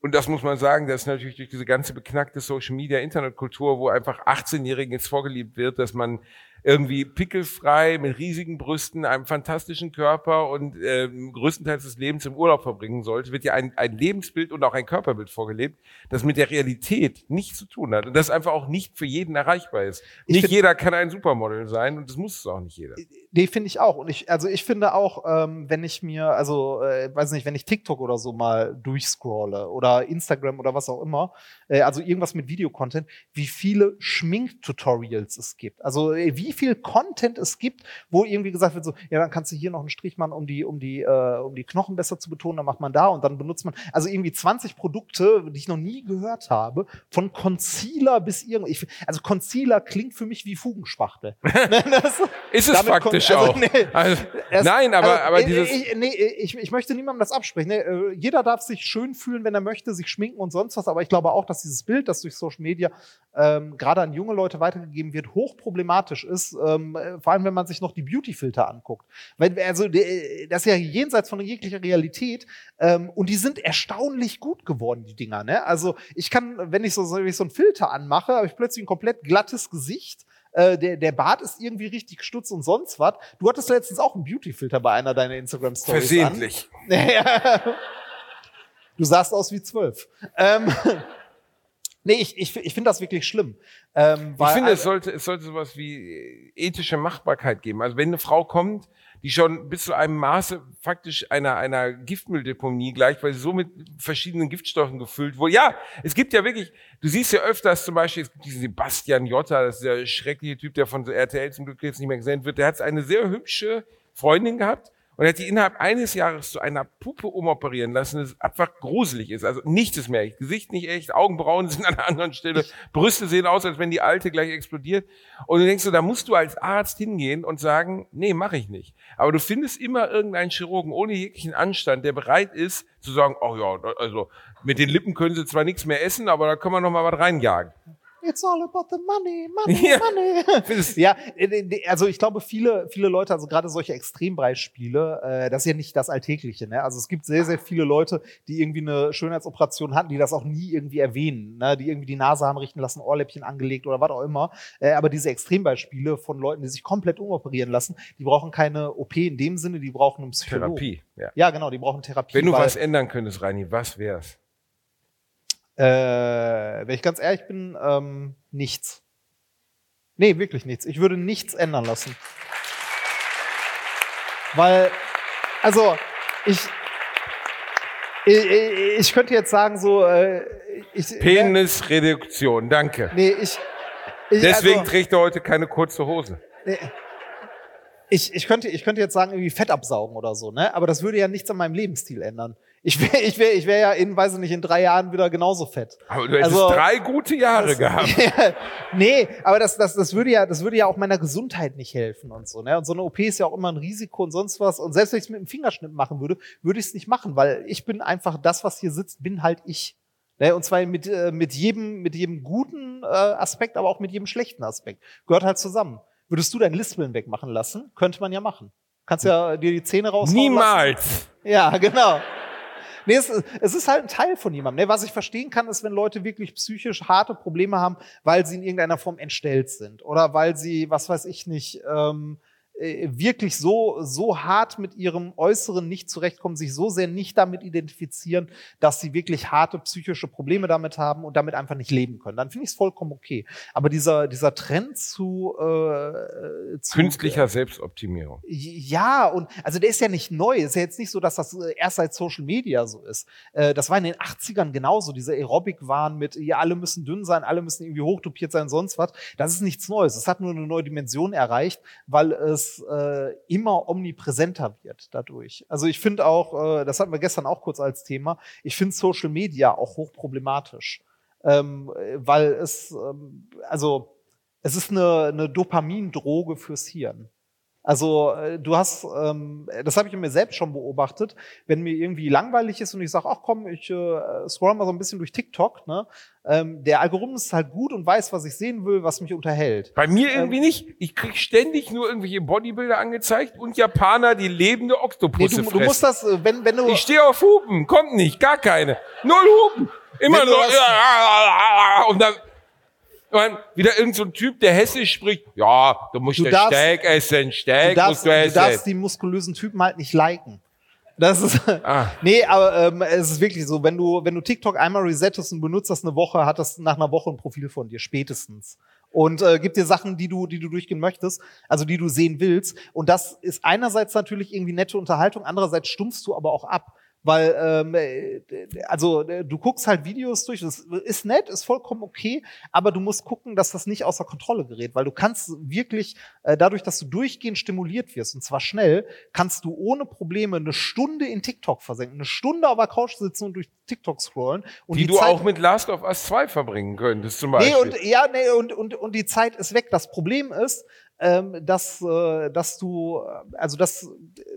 und das muss man sagen, das ist natürlich durch diese ganze beknackte Social Media, Internetkultur, wo einfach 18-Jährigen jetzt vorgeliebt wird, dass man irgendwie pickelfrei, mit riesigen Brüsten, einem fantastischen Körper und äh, größtenteils des Lebens im Urlaub verbringen sollte, wird ja ein, ein Lebensbild und auch ein Körperbild vorgelebt, das mit der Realität nichts zu tun hat und das einfach auch nicht für jeden erreichbar ist. Ich nicht jeder kann ein Supermodel sein und das muss es auch nicht jeder. Nee, finde ich auch. Und ich, also ich finde auch, ähm, wenn ich mir, also, äh, weiß nicht, wenn ich TikTok oder so mal durchscrolle oder Instagram oder was auch immer, äh, also irgendwas mit Videocontent, wie viele Schminktutorials es gibt. Also äh, wie viel Content es gibt, wo irgendwie gesagt wird, so, ja, dann kannst du hier noch einen Strich machen, um die, um die, äh, um die Knochen besser zu betonen, dann macht man da und dann benutzt man, also irgendwie 20 Produkte, die ich noch nie gehört habe, von Concealer bis irgendwie, also Concealer klingt für mich wie Fugenspachtel. Das- Ist es faktisch kommt- also, auch. nee. Also, Es- nein, aber, also, aber äh, dieses. Ich, nee, ich, ich möchte niemandem das absprechen. Ne? Äh, Jeder darf sich schön fühlen, wenn er möchte, sich schminken und sonst was. Aber ich glaube auch, dass dieses Bild, das durch Social Media ähm, gerade an junge Leute weitergegeben wird, hochproblematisch ist. Ähm, äh, vor allem, wenn man sich noch die Beauty-Filter anguckt. Weil, also, das ist ja jenseits von jeglicher Realität. Ähm, und die sind erstaunlich gut geworden, die Dinger. Ne? Also, ich kann, wenn ich so, wenn ich so einen Filter anmache, habe ich plötzlich ein komplett glattes Gesicht. Äh, der, der Bart ist irgendwie richtig gestutzt und sonst was. Du hattest letztens auch einen Beauty-Filter bei einer deiner Instagram-Stories. Versehentlich. An. du sahst aus wie zwölf. Ähm, nee, ich, ich, ich finde das wirklich schlimm. Ähm, Ich weil- finde, es sollte, es sollte sowas wie äh, ethische Machbarkeit geben. Also wenn eine Frau kommt, die schon bis zu einem Maße faktisch einer, einer Giftmülldeponie gleicht, weil sie so mit verschiedenen Giftstoffen gefüllt wurde. Ja, es gibt ja wirklich, du siehst ja öfters zum Beispiel, es gibt diesen Sebastian Jotta, das ist der schreckliche Typ, der von RTL zum Glück jetzt nicht mehr gesendet wird, der hat eine sehr hübsche Freundin gehabt und er hat die innerhalb eines Jahres zu einer Puppe umoperieren lassen, das einfach gruselig ist. Also nichts ist mehr. Gesicht nicht echt, Augenbrauen sind an einer anderen Stelle, Brüste sehen aus, als wenn die alte gleich explodiert. Und du denkst so, da musst du als Arzt hingehen und sagen, nee, mache ich nicht. Aber du findest immer irgendeinen Chirurgen ohne jeglichen Anstand, der bereit ist zu sagen, oh ja, also mit den Lippen können sie zwar nichts mehr essen, aber da können wir noch mal was reinjagen. It's all about the money, money, Ja. money. Ja, äh, also ich glaube, viele, viele Leute, also gerade solche Extrembreitspiele, äh, das ist ja nicht das Alltägliche. Ne? Also es gibt sehr, sehr viele Leute, die irgendwie eine Schönheitsoperation hatten, die das auch nie irgendwie erwähnen, ne? die irgendwie die Nase haben richten lassen, Ohrläppchen angelegt oder was auch immer. Äh, aber diese Extrembeispiele von Leuten, die sich komplett umoperieren lassen, die brauchen keine OP in dem Sinne, die brauchen einen Psychologen. Therapie. Ja. Ja, genau, die brauchen Therapie. Wenn du was ändern könntest, Reini, was wär's? Äh, wenn ich ganz ehrlich bin, ähm, nichts. Nee, wirklich nichts. Ich würde nichts ändern lassen. Weil, also, ich, ich, ich könnte jetzt sagen, so, äh, ich, Penisreduktion, danke. Nee, ich, ich Deswegen also, trägt er heute keine kurze Hose. ich, ich, könnte, ich könnte jetzt sagen, irgendwie Fett absaugen oder so, ne? Aber das würde ja nichts an meinem Lebensstil ändern. Ich wäre ich wär, ich wär ja in, weiß ich nicht, in drei Jahren wieder genauso fett. Aber du hättest Also- drei gute Jahre gehabt. nee, aber das, das, das würde ja, das würde ja auch meiner Gesundheit nicht helfen und so, ne? Und so eine OP ist ja auch immer ein Risiko und sonst was. Und selbst wenn ich es mit dem Fingerschnitt machen würde, würde ich es nicht machen, weil ich bin einfach das, was hier sitzt, bin halt ich. Ne? Und zwar mit, äh, mit jedem, mit jedem guten äh, Aspekt, aber auch mit jedem schlechten Aspekt. Gehört halt zusammen. Würdest du dein Lispeln wegmachen lassen? Könnte man ja machen. Kannst ja dir die Zähne raushauen lassen. Niemals. Ja, genau. Nee, es, ist- es ist halt ein Teil von jemandem. Ne? Was ich verstehen kann, ist, wenn Leute wirklich psychisch harte Probleme haben, weil sie in irgendeiner Form entstellt sind oder weil sie, was weiß ich nicht, ähm, äh, wirklich so, so hart mit ihrem Äußeren nicht zurechtkommen, sich so sehr nicht damit identifizieren, dass sie wirklich harte psychische Probleme damit haben und damit einfach nicht leben können. Dann finde ich es vollkommen okay. Aber dieser, dieser Trend zu, äh, zu Künstlicher Selbstoptimierung. ja, und also der ist ja nicht neu. Ist ja jetzt nicht so, dass das äh, erst seit Social Media so ist. Äh, das war in den 80ern genauso, diese Aerobic-Waren mit, ja, alle müssen dünn sein, alle müssen irgendwie hochdopiert sein, sonst was. Das ist nichts Neues. Es hat nur eine neue Dimension erreicht, weil es äh, immer omnipräsenter wird dadurch. Also ich finde auch, äh, das hatten wir gestern auch kurz als Thema, ich finde Social Media auch hochproblematisch. Ähm, äh, weil es, ähm, also es ist eine, eine Dopamindroge fürs Hirn. Also äh, du hast, ähm, das habe ich in mir selbst schon beobachtet, wenn mir irgendwie langweilig ist und ich sage, ach komm, ich äh, scroll mal so ein bisschen durch TikTok, ne? Ähm, der Algorithmus ist halt gut und weiß, was ich sehen will, was mich unterhält. Bei mir Ähm, irgendwie nicht. Ich krieg ständig nur irgendwelche Bodybuilder angezeigt und Japaner, die lebende Nee, Oktopusse du, du musst das, äh, wenn, wenn du. Ich stehe auf Hupen, kommt nicht, gar keine. Null Hupen. Immer nur. Und dann. Und wieder irgend so ein Typ, der hessisch spricht, ja, du musst Du darfst- Steak essen, Steak Du darfst, musst du du essen. darfst die muskulösen Typen halt nicht liken. Das ist, Ah. nee, aber ähm, es ist wirklich so, wenn du, wenn du TikTok einmal resettest und benutzt das eine Woche, hat das nach einer Woche ein Profil von dir, spätestens. Und äh, gibt dir Sachen, die du, die du durchgehen möchtest, also die du sehen willst. Und das ist einerseits natürlich irgendwie nette Unterhaltung, andererseits stumpfst du aber auch ab. Weil, ähm, äh, also du guckst halt Videos durch, das ist nett, ist vollkommen okay, aber du musst gucken, dass das nicht außer Kontrolle gerät, weil du kannst wirklich, äh, dadurch, dass du durchgehend stimuliert wirst, und zwar schnell, kannst du ohne Probleme eine Stunde in TikTok versenken, eine Stunde auf der Couch sitzen und durch TikTok scrollen. Und die, du Zeit- auch mit Last of Us 2 verbringen könntest, zum Beispiel. Nee, und ja, nee, und, und, und die Zeit ist weg. Das Problem ist, dass, äh, dass du, äh, also das,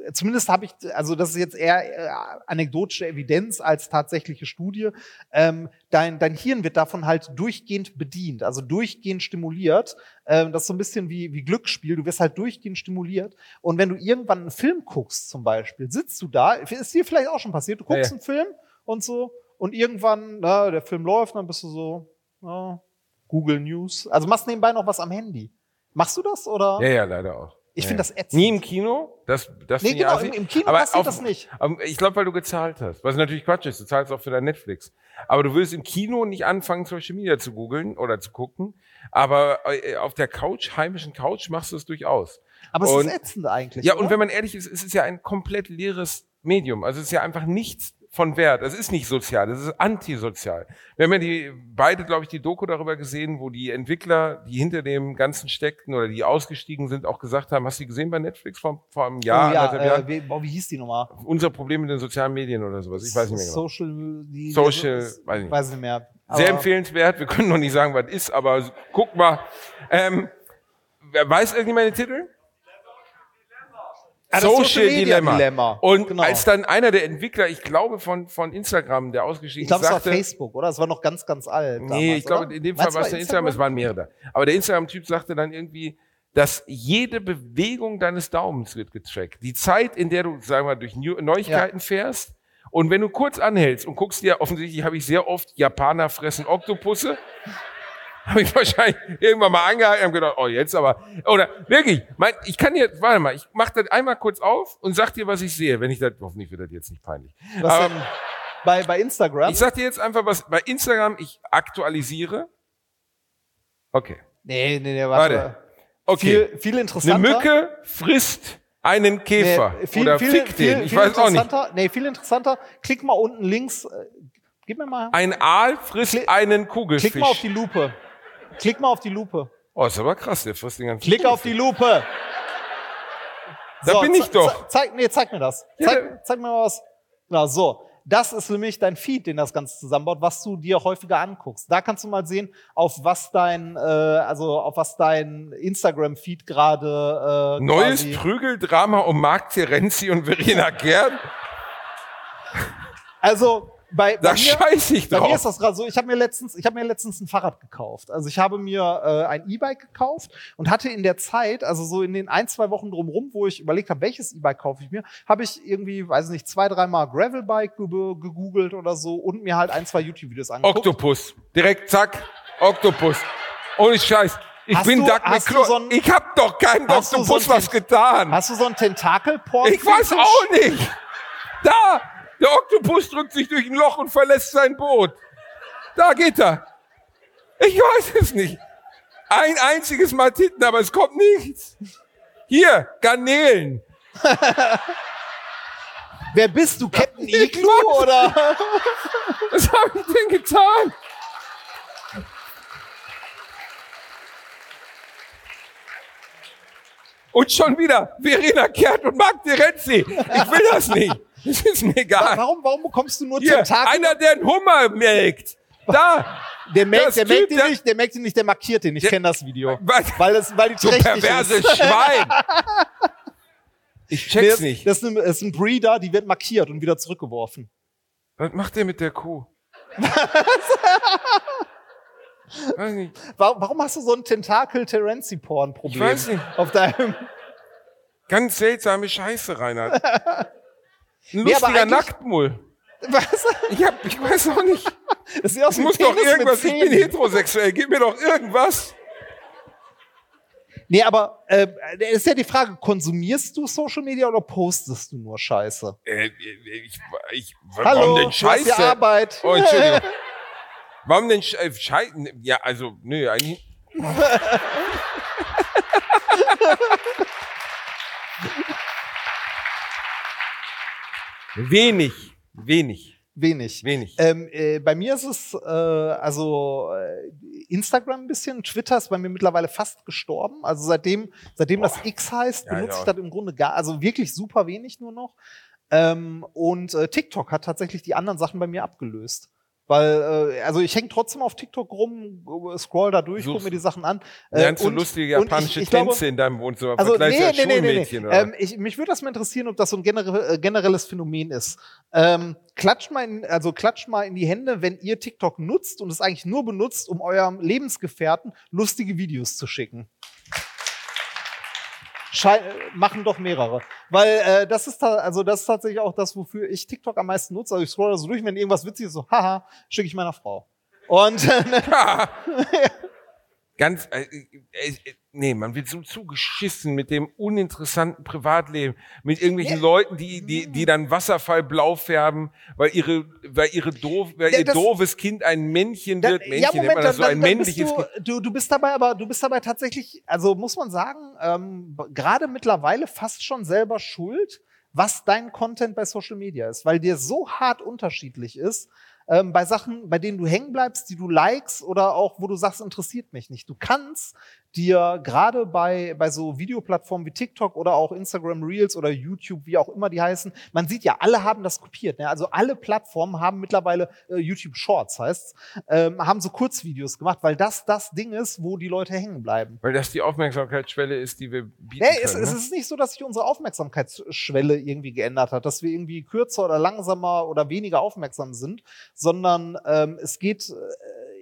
äh, zumindest habe ich, also das ist jetzt eher äh, anekdotische Evidenz als tatsächliche Studie. Ähm, dein, dein Hirn wird davon halt durchgehend bedient, also durchgehend stimuliert. Ähm, das ist so ein bisschen wie, wie Glücksspiel. Du wirst halt durchgehend stimuliert. Und wenn du irgendwann einen Film guckst, zum Beispiel, sitzt du da, ist dir vielleicht auch schon passiert, du guckst ja. einen Film und so, und irgendwann, na, der Film läuft, dann bist du so, ja, Google News. Also machst nebenbei noch was am Handy. Machst du das oder? ja, ja, leider auch. Ich ja, finde das ätzend. Nie im Kino? Das, das Nee, genau, im- im Kino Aber passiert auf- das nicht. Ich glaube, weil du gezahlt hast. Was natürlich Quatsch ist. Du zahlst auch für dein Netflix. Aber du willst im Kino nicht anfangen, Social Media zu googeln oder zu gucken. Aber äh, auf der Couch, heimischen Couch, machst du es durchaus. Aber es Und- ist ätzend eigentlich. Ja, oder? und wenn man ehrlich ist, es ist ja ein komplett leeres Medium. Also es ist ja einfach nichts von Wert. Es ist nicht sozial, es ist antisozial. Wir haben ja die, beide, glaube ich, die Doku darüber gesehen, wo die Entwickler, die hinter dem Ganzen steckten oder die ausgestiegen sind, auch gesagt haben, hast du die gesehen bei Netflix vor, vor einem Jahr, oh, ja, äh, wie, boah, wie hieß die nochmal? Unser Problem mit den sozialen Medien oder sowas. Ich weiß nicht mehr genau. Social, die, Social, die, weiß nicht. weiß nicht mehr. Sehr empfehlenswert. Wir können noch nicht sagen, was ist, aber guck mal. Ähm, wer weiß irgendjemand den Titel? Ah, Social, Social Dilemma. Dilemma. Und Genau. als dann einer der Entwickler, ich glaube von, von Instagram, der ausgestiegen Ich glaube, ist, es war Facebook, oder? Es war noch ganz, ganz alt. nee, damals, ich glaube, in dem Fall war es der Instagram, es waren mehrere. Aber der Instagram-Typ sagte dann irgendwie, dass jede Bewegung deines Daumens wird getrackt. Die Zeit, in der du, sagen wir, durch New Neuigkeiten fährst. Und wenn du kurz anhältst und guckst dir, offensichtlich habe ich sehr oft Japaner fressen Oktopusse. Habe ich wahrscheinlich irgendwann mal angehalten und gedacht, oh, jetzt aber. Oder wirklich, mein, ich kann jetzt, warte mal, ich mache das einmal kurz auf und sag dir, was ich sehe. Wenn ich das, hoffentlich wird das jetzt nicht peinlich. Was denn? Bei, bei Instagram? Ich sag dir jetzt einfach was, bei Instagram, ich aktualisiere. Okay. nee, nee, nee, warte. Warte. Okay. Viel, viel Eine interessanter. Mücke frisst einen Käfer. Nee, viel, oder viel, fickt viel, den. Ich weiß auch nicht. Nee, viel interessanter. Klick mal unten links. Äh, gib mir mal. Ein Aal frisst Klick- einen Kugelfisch. Klick mal auf die Lupe. Klick mal auf die Lupe. oh, ist aber krass, der frisst den ganzen Klick auf die Lupe. Da bin ich doch. ze- Zeig, nee, zeig mir das. Ja, Zeig, zeig mir mal was. Genau, so. Das ist nämlich dein Feed, den das Ganze zusammenbaut, was du dir häufiger anguckst. Da kannst du mal sehen, auf was dein, äh, also auf was dein Instagram-Feed gerade äh, Neues Prügeldrama um Marc Terenzi und Verena Kern. Also bei, bei Da mir, scheiß ich Bei mir ist drauf. das gerade so, ich habe mir letztens, ich habe mir letztens ein Fahrrad gekauft. Also ich habe mir äh, ein E-Bike gekauft und hatte in der Zeit, also so in den ein, zwei Wochen drumherum, wo ich überlegt habe, welches E-Bike kaufe ich mir, habe ich irgendwie, weiß nicht, zwei, dreimal Gravelbike ge gegoogelt oder so und mir halt ein, zwei YouTube-Videos angeguckt. Oktopus. Direkt, zack, Oktopus. Ohne Scheiß. Ich Hast bin du- Doug so ein- ich hab doch keinem du so was getan. Hast du so ein Tentakel-Porn? Ich weiß auch nicht. Da, der Oktopus drückt sich durch ein Loch und verlässt sein Boot. Da geht er. Ich weiß es nicht. Ein einziges Mal Titten, aber es kommt nichts. Hier, Garnelen. Wer bist du, Captain weiß- oder? Was habe ich denn getan? Und schon wieder Verena Kehrt und Marc Terenzi. Ich will das nicht. Das ist mir egal. Warum, warum bekommst du nur Hier, Tentakel? einer, der einen Hummer melkt. Da. Der merkt, der merkt der- nicht, der merkt ihn nicht, der markiert ihn. Ich kenne das Video. Was? Weil, das, weil die So perverses ist. Schwein. Ich Nee, check's das, nicht. das ist, ein, das ist ein Breeder, die wird markiert und wieder zurückgeworfen. Was macht der mit der Kuh? Weiß nicht. Warum, warum hast du so ein Tentakel-Terenzi-Porn-Problem? Ich weiß nicht. Auf deinem. Ganz seltsame Scheiße, Reinhard. Ein Nee, aber lustiger eigentlich- Nacktmull. Was? Ich, hab, ich weiß auch nicht. Das sieht aus Es wie muss Penis doch irgendwas, ich bin heterosexuell, gib mir doch irgendwas. Nee, aber äh, ist ja die Frage, konsumierst du Social Media oder postest du nur Scheiße? Äh, ich, ich, Hallo, warum denn Scheiße? Arbeit. Oh, Entschuldigung. Warum denn äh, Scheiße? Ja, also, nö, eigentlich. wenig, wenig, Wenig. wenig. Ähm, äh, bei mir ist es äh, also äh, Instagram ein bisschen, Twitter ist bei mir mittlerweile fast gestorben. Also seitdem, seitdem das X heißt, Ja, benutze ja. ich das im Grunde gar, also wirklich super wenig nur noch. Ähm, und äh, TikTok hat tatsächlich die anderen Sachen bei mir abgelöst. Weil, äh, also ich hänge trotzdem auf TikTok rum, äh, scroll da durch, guck Suchst- mir die Sachen an. Äh, Lernst du und- lustige und ich- japanische ich glaube- Tänze in deinem Wohnzimmer? Also, nee, du nee, nee, nee, nee. Ähm, ich, mich würde das mal interessieren, ob das so ein generell, äh, generelles Phänomen ist. Ähm, klatscht mal in, also klatscht mal in die Hände, wenn ihr TikTok nutzt und es eigentlich nur benutzt, um eurem Lebensgefährten lustige Videos zu schicken. Schei äh, machen doch mehrere. Weil äh, das ist also das ist tatsächlich auch das, wofür ich TikTok am meisten nutze. Also ich scroll da so durch, wenn irgendwas witzig ist, so, haha, schicke ich meiner Frau. Und Ganz, äh, äh, äh, nee, man wird so zugeschissen mit dem uninteressanten Privatleben, mit irgendwelchen Ja. Leuten, die, die, die dann Wasserfall blau färben, weil ihre, weil ihre doof, weil Ja, ihr das- doofes Kind ein Männchen Dann- wird. Männchen nennt man das so, ein bist männliches Kind. du, du, du bist dabei, aber du bist dabei tatsächlich, also muss man sagen, ähm, gerade mittlerweile fast schon selber schuld, was dein Content bei Social Media ist, weil dir so hart unterschiedlich ist. Ähm, bei Sachen, bei denen du hängen bleibst, die du likes oder auch, wo du sagst, interessiert mich nicht. Du kannst dir gerade bei, bei so Videoplattformen wie TikTok oder auch Instagram Reels oder YouTube, wie auch immer die heißen, man sieht ja, alle haben das kopiert. Ne? Also alle Plattformen haben mittlerweile äh, YouTube Shorts, heißt ähm, haben so Kurzvideos gemacht, weil das das Ding ist, wo die Leute hängen bleiben. Weil das die Aufmerksamkeitsschwelle ist, die wir bieten Nee, es, können. es ne? ist nicht so, dass sich unsere Aufmerksamkeitsschwelle irgendwie geändert hat, dass wir irgendwie kürzer oder langsamer oder weniger aufmerksam sind, sondern ähm, es geht, äh,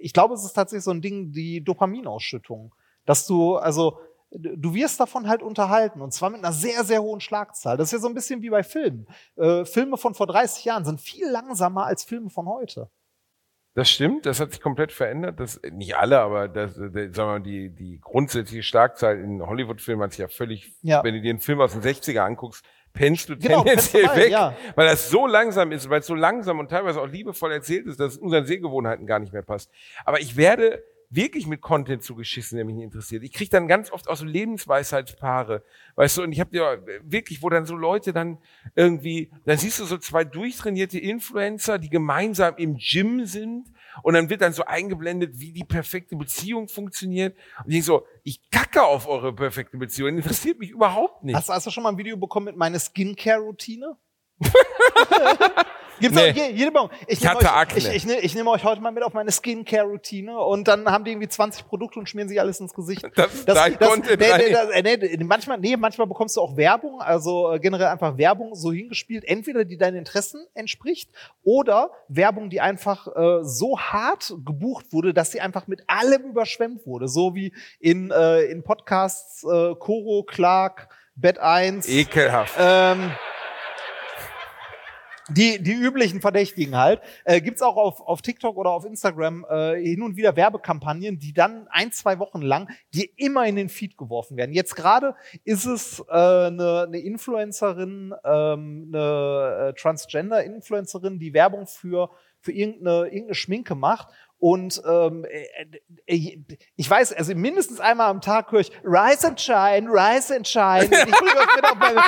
ich glaube, es ist tatsächlich so ein Ding, die Dopaminausschüttung, dass du, also du wirst davon halt unterhalten und zwar mit einer sehr, sehr hohen Schlagzahl. Das ist ja so ein bisschen wie bei Filmen. Äh, Filme von vor 30 Jahren sind viel langsamer als Filme von heute. Das stimmt, das hat sich komplett verändert. Das, nicht alle, aber das, äh, sagen wir mal, die, die grundsätzliche Schlagzahl in Hollywood-Filmen hat sich ja völlig, Ja. wenn du dir einen Film aus den 60er anguckst, pennst du Genau, tendenziell du rein, weg, ja. weil das so langsam ist, weil es so langsam und teilweise auch liebevoll erzählt ist, dass es unseren Sehgewohnheiten gar nicht mehr passt. Aber ich werde wirklich mit Content zugeschissen, der mich nicht interessiert. Ich kriege dann ganz oft auch so Lebensweisheitspaare, weißt du, und ich habe ja wirklich, wo dann so Leute dann irgendwie, dann siehst du so zwei durchtrainierte Influencer, die gemeinsam im Gym sind und dann wird dann so eingeblendet, wie die perfekte Beziehung funktioniert. Und ich so, ich kacke auf eure perfekte Beziehung, interessiert mich überhaupt nicht. Hast, hast du schon mal ein Video bekommen mit meiner Skincare-Routine? Gibt's Nee. auch je, jede Woche. Ich, Ich nehme hatte euch, Akne. ich, ich, ne- ich nehme euch heute mal mit auf meine Skincare-Routine und dann haben die irgendwie 20 Produkte und schmieren sich alles ins Gesicht. Das ist dein Content, nee, nee, das, nee, manchmal, nee, manchmal bekommst du auch Werbung, also äh, generell einfach Werbung so hingespielt, entweder die deinen Interessen entspricht oder Werbung, die einfach äh, so hart gebucht wurde, dass sie einfach mit allem überschwemmt wurde. So wie in, äh, in Podcasts äh, Koro, Clark, Bett 1. Ekelhaft. Ähm, die, die üblichen Verdächtigen halt. Äh, gibt's auch auf, auf TikTok oder auf Instagram äh, hin und wieder Werbekampagnen, die dann ein, zwei Wochen lang dir immer in den Feed geworfen werden. Jetzt gerade ist es äh, eine, eine Influencerin, ähm, eine äh, Transgender-Influencerin, die Werbung für, für irgendeine, irgendeine Schminke macht. Und ähm, äh, äh, ich weiß, also mindestens einmal am Tag höre ich Rise and Shine, Rise and Shine. Und ich bringe euch mit auf meine,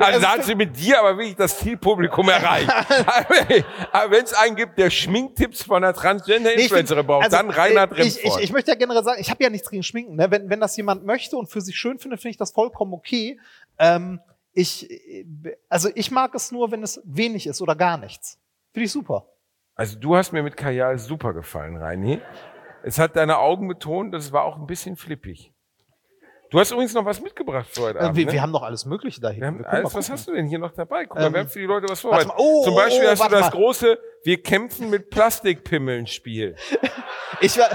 Also da hat sie mit dir aber wirklich das Zielpublikum erreicht. aber wenn es einen gibt, der Schminktipps von einer Nee, Transgender-Influencerin find- braucht, also, dann Reinhard äh, ich, ich, Remford. ich möchte ja generell sagen, ich habe ja nichts gegen Schminken. Ne? Wenn, wenn das jemand möchte und für sich schön findet, finde ich das vollkommen okay. Ähm, ich, äh, also ich mag es nur, wenn es wenig ist oder gar nichts. Finde ich super. Also du hast mir mit Kajal super gefallen, Reini. Es hat deine Augen betont, das war auch ein bisschen flippig. Du hast übrigens noch was mitgebracht für heute Äh, Abend. wir, ne? wir haben noch alles Mögliche da hinten. alles, was hast du denn hier noch dabei? Guck mal, Ähm, wir haben für die Leute was vorbereitet. Oh, Zum Beispiel oh, hast du das mal. große Wir kämpfen mit Plastikpimmeln Spiel. Ich, war-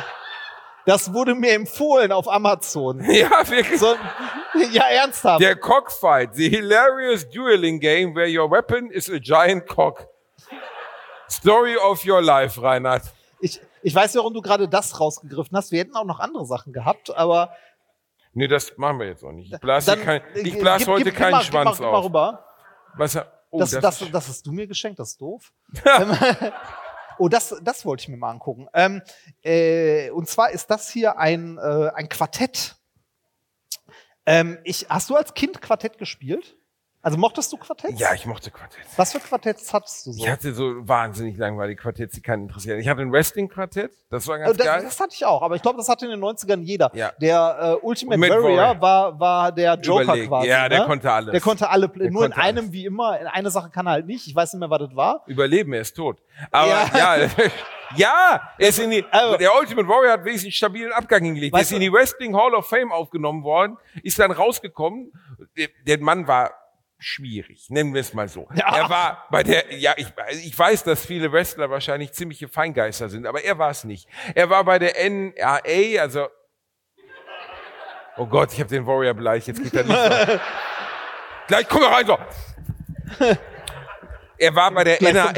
das wurde mir empfohlen auf Amazon. Ja, wirklich. So, ja, ernsthaft. Der Cockfight, the hilarious dueling game where your weapon is a giant cock. Story of your life, Reinhard. ich, ich weiß, warum du gerade das rausgegriffen hast. Wir hätten auch noch andere Sachen gehabt, aber Nee, das machen wir jetzt auch nicht. Ich blase, dann, kein, ich blase gib- heute gib- keinen gib Schwanz mal auf. rüber. Was, oh, das, das, das, das hast du mir geschenkt, das ist doof. oh, das, das wollte ich mir mal angucken. Ähm, äh, und zwar ist das hier ein, äh, ein Quartett. Ähm, ich, hast du als Kind Quartett gespielt? Also mochtest du Quartetts? ja, ich mochte Quartett. Was für Quartetts hattest du so? Ich hatte so wahnsinnig langweilige Quartetts, die keinen interessieren. Ich hatte ein Wrestling-Quartett, das war Äh, ganz das, geil. das hatte ich auch, aber ich glaube, das hatte in den 90ern jeder. Ja. Der äh, Ultimate Warrior Warrior. war, war der Joker Überlegen. quasi. Ja, der ne? konnte alles. Der konnte alle, Der nur in konnte einem alles. wie immer. In eine Sache kann er halt nicht. Ich weiß nicht mehr, was das war. Überleben, er ist tot. Aber Ja. ja, ja, er ist in die, Also- der Ultimate Warrior hat einen stabilen Abgang hingelegt. Er ist in die Wrestling Hall of Fame aufgenommen worden, ist dann rausgekommen. Der, der Mann war schwierig, nennen wir es mal so. Ja. Er war bei der, ja, ich, ich weiß, dass viele Wrestler wahrscheinlich ziemliche Feingeister sind, aber er war es nicht. Er war bei der NRA, also Oh Gott, ich habe den Warrior beleidigt, jetzt geht er nicht. Gleich komm mal rein so. Er war bei der NRA,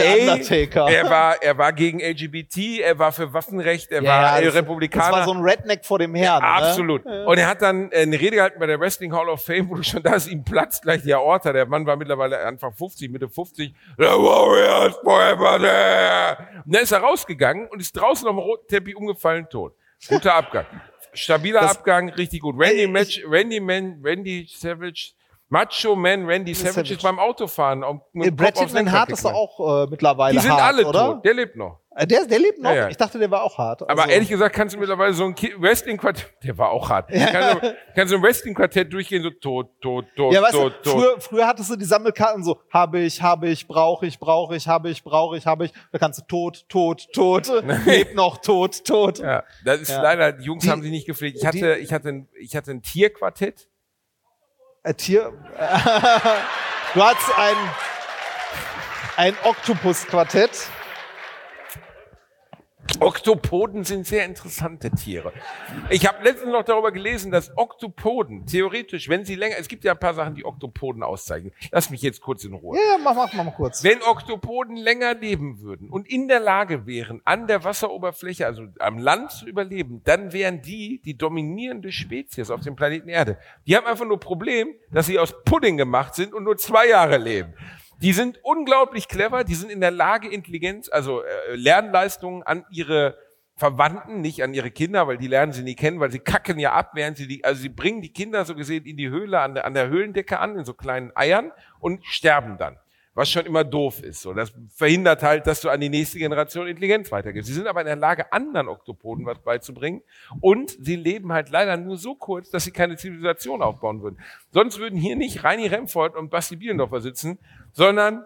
er war, er war gegen LGBT, er war für Waffenrecht, er war äh, das, Republikaner. Das war so ein Redneck vor dem Herrn. Absolut. Ne? Und er hat dann äh, eine Rede gehalten bei der Wrestling Hall of Fame, wo du schon da ist, ihm platzt gleich die Aorta. Der Mann war mittlerweile Anfang 50, Mitte 50. The Warriors forever there. Und dann ist er rausgegangen und ist draußen auf dem roten Teppich umgefallen, tot. Guter Abgang. Stabiler Das- Abgang, richtig gut. Randy, Ey, Match, Randy Man, Randy Savage, Macho Man, Randy Savage, Savage. ist beim Autofahren. Mit Äh, Hitman Lenkrad Hart ist doch auch äh, mittlerweile Die sind hart, alle oder? tot. Der lebt noch. Äh, Der, der lebt noch? Ja, ja. Ich dachte, der war auch hart. Aber Also- ehrlich gesagt kannst du mittlerweile so ein Wrestling-Quartett, der war auch hart. Kannst du, kannst du ein Wrestling-Quartett durchgehen, so tot, tot, tot, Ja, weißt tot, du, tot. früher, früher hattest du die Sammelkarten so, habe ich, habe ich, brauche ich, brauche ich, habe ich, brauche ich, habe ich. Da kannst du tot, tot, tot, lebt noch, tot, tot. Ja, das ist leider, die Jungs Die- haben sich nicht gepflegt. Ich hatte, ich hatte, ein, ich hatte ein Tierquartett. Äh, Tier. du hast ein, ein Oktopus-Quartett. Oktopoden sind sehr interessante Tiere. Ich habe letztens noch darüber gelesen, dass Oktopoden theoretisch, wenn sie länger, es gibt ja ein paar Sachen, die Oktopoden auszeichnen. Lass mich jetzt kurz in Ruhe. Ja, mach, mach, mach mal kurz. Wenn Oktopoden länger leben würden und in der Lage wären, an der Wasseroberfläche, also am Land zu überleben, dann wären die die dominierende Spezies auf dem Planeten Erde. Die haben einfach nur Problem, dass sie aus Pudding gemacht sind und nur zwei Jahre leben. Die sind unglaublich clever, die sind in der Lage, Intelligenz, also äh, Lernleistungen an ihre Verwandten, nicht an ihre Kinder, weil die lernen sie nie kennen, weil sie kacken ja ab, während sie die, also sie bringen die Kinder so gesehen in die Höhle an der, an der Höhlendecke an, in so kleinen Eiern und sterben dann. Was schon immer doof ist. So, das verhindert halt, dass du an die nächste Generation Intelligenz weitergibst. Sie sind aber in der Lage, anderen Oktopoden was beizubringen. Und sie leben halt leider nur so kurz, dass sie keine Zivilisation aufbauen würden. Sonst würden hier nicht Reini Remford und Basti Bielendorfer sitzen, sondern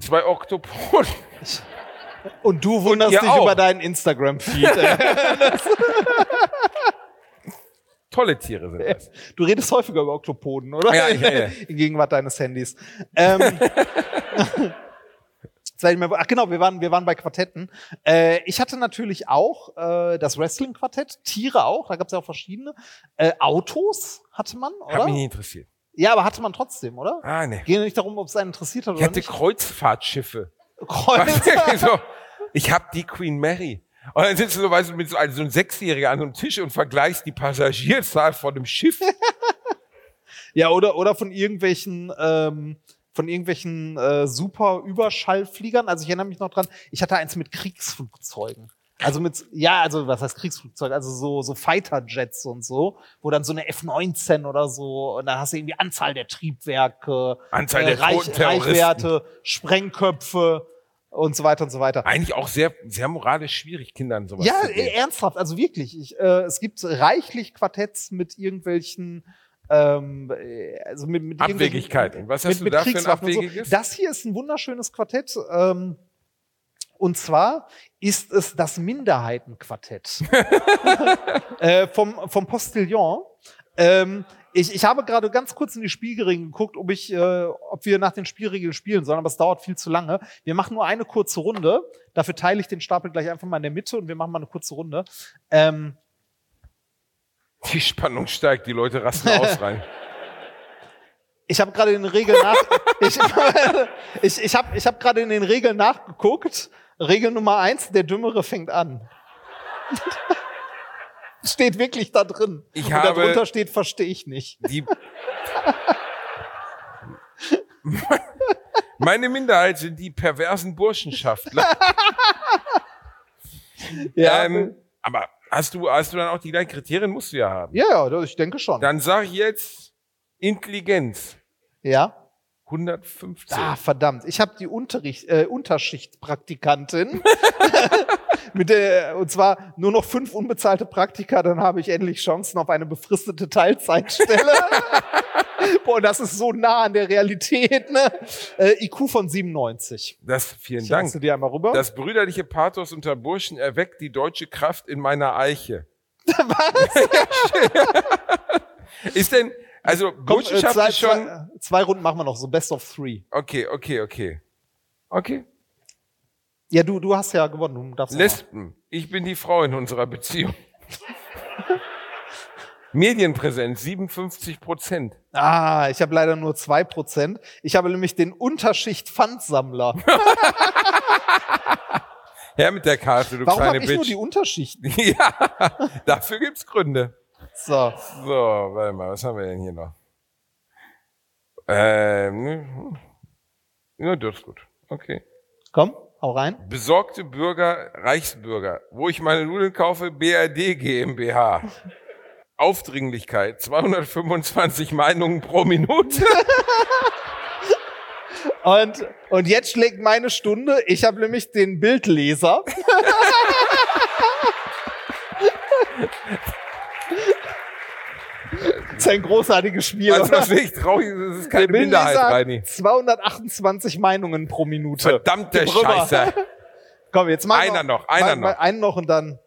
zwei Oktopoden. Und du wunderst ihr dich auch. über deinen Instagram-Feed. Tolle Tiere sind das. du redest häufiger über Oktopoden, oder? Ja, ja, ja. In Gegenwart deines Handys. Ähm, ich Ach genau, wir waren, wir waren bei Quartetten. Äh, ich hatte natürlich auch äh, das Wrestling-Quartett, Tiere auch, da gab es ja auch verschiedene. Äh, Autos hatte man, Hat oder? mich nicht interessiert. Ja, aber hatte man trotzdem, oder? Ah, ne. Geht nicht darum, ob es einen interessiert hat Ich oder hatte nicht. Kreuzfahrtschiffe. Kreuz. so, ich habe die Queen Mary. Und dann sitzt du so, weißt du, mit so, einem- so einem Sechsjähriger an einem Tisch und vergleichst die Passagierzahl von dem Schiff. Ja, oder, oder von irgendwelchen, ähm, von irgendwelchen äh, super Überschallfliegern. Also ich erinnere mich noch dran, ich hatte eins mit Kriegsflugzeugen. Also mit, ja, also was heißt Kriegsflugzeug? Also so, so Fighter-Jets und so, wo dann so eine F-19 oder so, und dann hast du irgendwie Anzahl der Triebwerke, Anzahl der toten Terroristen. Reichwerte, Sprengköpfe und so weiter und so weiter. Eigentlich auch sehr, sehr moralisch schwierig, Kindern sowas Ja, zu geben. äh, ernsthaft, also wirklich. Ich, äh, es gibt reichlich Quartetts mit irgendwelchen, ähm, äh, also mit, mit Abwegigkeiten. Was hast mit, du mit da für ein so. abwegiges? Das hier ist ein wunderschönes Quartett. Ähm, und zwar ist es das Minderheitenquartett äh, vom, vom Postillon. Ähm, ich, ich habe gerade ganz kurz in die Spielregeln geguckt, ob, ich, äh, ob wir nach den Spielregeln spielen sollen, aber es dauert viel zu lange. Wir machen nur eine kurze Runde. Dafür teile ich den Stapel gleich einfach mal in der Mitte und wir machen mal eine kurze Runde. Ähm, Die Spannung steigt, die Leute rasten aus rein. Ich habe gerade in den Regeln nach ich, ich, ich habe ich hab gerade in den Regeln nachgeguckt. Regel Nummer eins, der Dümmere fängt an. steht wirklich da drin. Ich Und habe- darunter steht, verstehe ich nicht. Die Meine Minderheit sind die perversen Burschenschaftler. Ja, ähm, aber hast du, hast du dann auch die gleichen Kriterien? Musst du ja haben. ja, ja, ich denke schon. Dann sage ich jetzt Intelligenz. Ja. 115. Ah, verdammt. Ich habe die Unterricht, äh, Unterschichtspraktikantin. Mit der, und zwar nur noch fünf unbezahlte Praktika, dann habe ich endlich Chancen auf eine befristete Teilzeitstelle. Boah, das ist so nah an der Realität, ne? Äh, IQ von 97. Das, vielen Ich Dank. dir einmal rüber. Das brüderliche Pathos unter Burschen erweckt die deutsche Kraft in meiner Eiche. Was? ist denn, also Komm, äh, Burschenschaft zwei, ist schon, zwei, zwei Runden machen wir noch, so Best of Three. okay, okay, okay. Okay. Ja, du, du hast ja gewonnen. Du darfst. Lesben. Ich bin die Frau in unserer Beziehung. Medienpräsenz 57 Prozent. Ah, ich habe leider nur zwei Prozent. Ich habe nämlich den Unterschicht-Pfandsammler. Her mit der Karte, du Warum kleine ich nur Bitch. die Unterschichten? ja, dafür gibt's Gründe. So. So, warte mal, was haben wir denn hier noch? Ähm, ne, ja, das ist gut. Okay. Komm, hau rein. Besorgte Bürger, Reichsbürger. Wo ich meine Nudeln kaufe, BRD GmbH. Aufdringlichkeit, 225 Meinungen pro Minute. Und, und jetzt schlägt meine Stunde. Ich habe nämlich den Bildleser. das ist ein großartiges Spiel. Also, das ich traurig, das ist Der keine Minderheit, Reini. 228 Meinungen pro Minute. Verdammte. Scheiße. Komm, jetzt machen wir Einer noch, einer mach- mach noch. Einen noch und dann.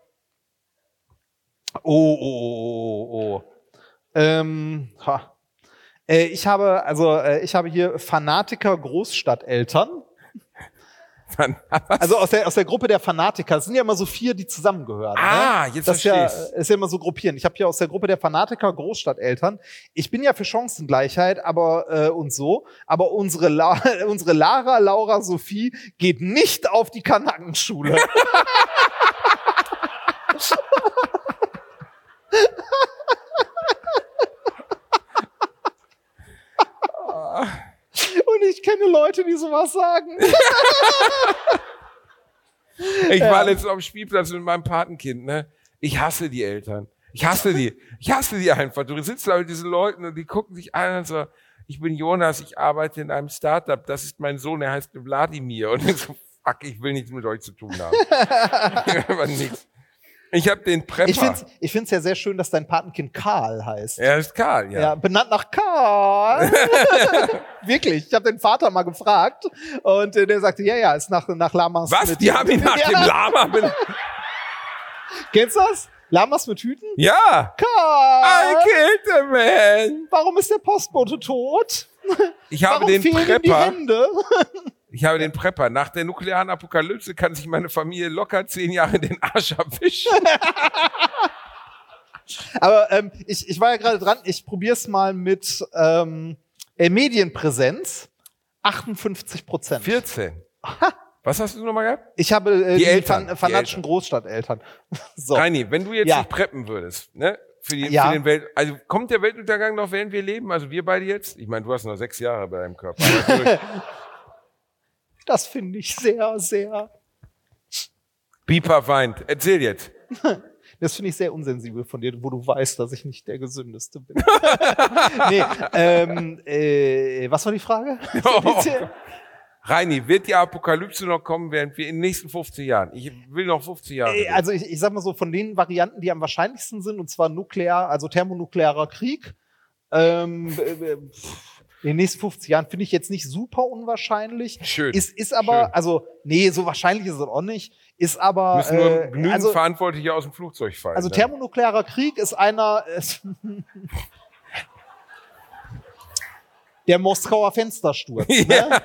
Oh, oh, oh, oh, oh. Ähm, ha. Äh, ich habe, also, äh, ich habe hier Fanatiker Großstadteltern. Also aus der, aus der Gruppe der Fanatiker. Es sind ja immer so vier, die zusammengehören. Ah, ne? jetzt das ist ja, ist ja immer so gruppieren. Ich habe hier aus der Gruppe der Fanatiker Großstadteltern. Ich bin ja für Chancengleichheit, aber äh, und so. Aber unsere, La unsere Lara, Laura, Sophie geht nicht auf die Kanackenschule. Ich kenne Leute, die sowas sagen. Ich war letztens auf dem Spielplatz mit meinem Patenkind, ne? Ich hasse die Eltern. Ich hasse die. Ich hasse die einfach. Du sitzt da mit diesen Leuten und die gucken sich an und so, ich bin Jonas, ich arbeite in einem Startup, das ist mein Sohn, er heißt Wladimir. Und ich so, fuck, ich will nichts mit euch zu tun haben. Aber nichts. Ich habe den Prepper. Ich finde es ich find's ja sehr schön, dass dein Patenkind Karl heißt. er ist Karl, ja. Ja, benannt nach Karl. Wirklich. Ich habe den Vater mal gefragt und äh, der sagte, ja, ja, ist nach, nach Lamas. Was? Die haben ihn nach ja. dem Lama benannt? Kennst du das? Lamas mit Hüten? Ja. I Karl! killed the man. Warum ist der Postbote tot? Ich habe Warum den fehlen ihm die Prepper. Hände? Ich habe den Prepper. Nach der nuklearen Apokalypse kann sich meine Familie locker zehn Jahre den Arsch abwischen. Aber ähm, ich, ich war ja gerade dran, ich probier's mal mit ähm, äh, Medienpräsenz. 58 Prozent. 14. Was hast du nochmal gehabt? Ich habe äh, Die die, Eltern, fanatischen Eltern. Großstadteltern. So. Reini, wenn du jetzt Ja. nicht preppen würdest, ne? Für, die, Ja. für den Welt, also kommt der Weltuntergang noch, während wir leben? Also wir beide jetzt? Ich meine, du hast noch sechs Jahre bei deinem Körper. Das finde ich sehr, sehr. Pieper weint. Erzähl jetzt. Das finde ich sehr unsensibel von dir, wo du weißt, dass ich nicht der Gesündeste bin. nee, ähm, äh, was war die Frage? Reini, wird die Apokalypse noch kommen, während wir in den nächsten 50 Jahren? Ich will noch 50 Jahre. Äh. Also ich, ich sag mal so, von den Varianten, die am wahrscheinlichsten sind, und zwar nuklear, also thermonuklearer Krieg, ähm, äh, äh, pff, in den nächsten 50 Jahren finde ich jetzt nicht super unwahrscheinlich. Schön. Ist, ist aber, Schön. also, nee, so wahrscheinlich ist es auch nicht. Ist aber, Müssen nur äh, genügend also, Verantwortliche aus dem Flugzeug fallen. also ne? thermonuklearer Krieg ist einer, ist der Moskauer Fenstersturz. Ne?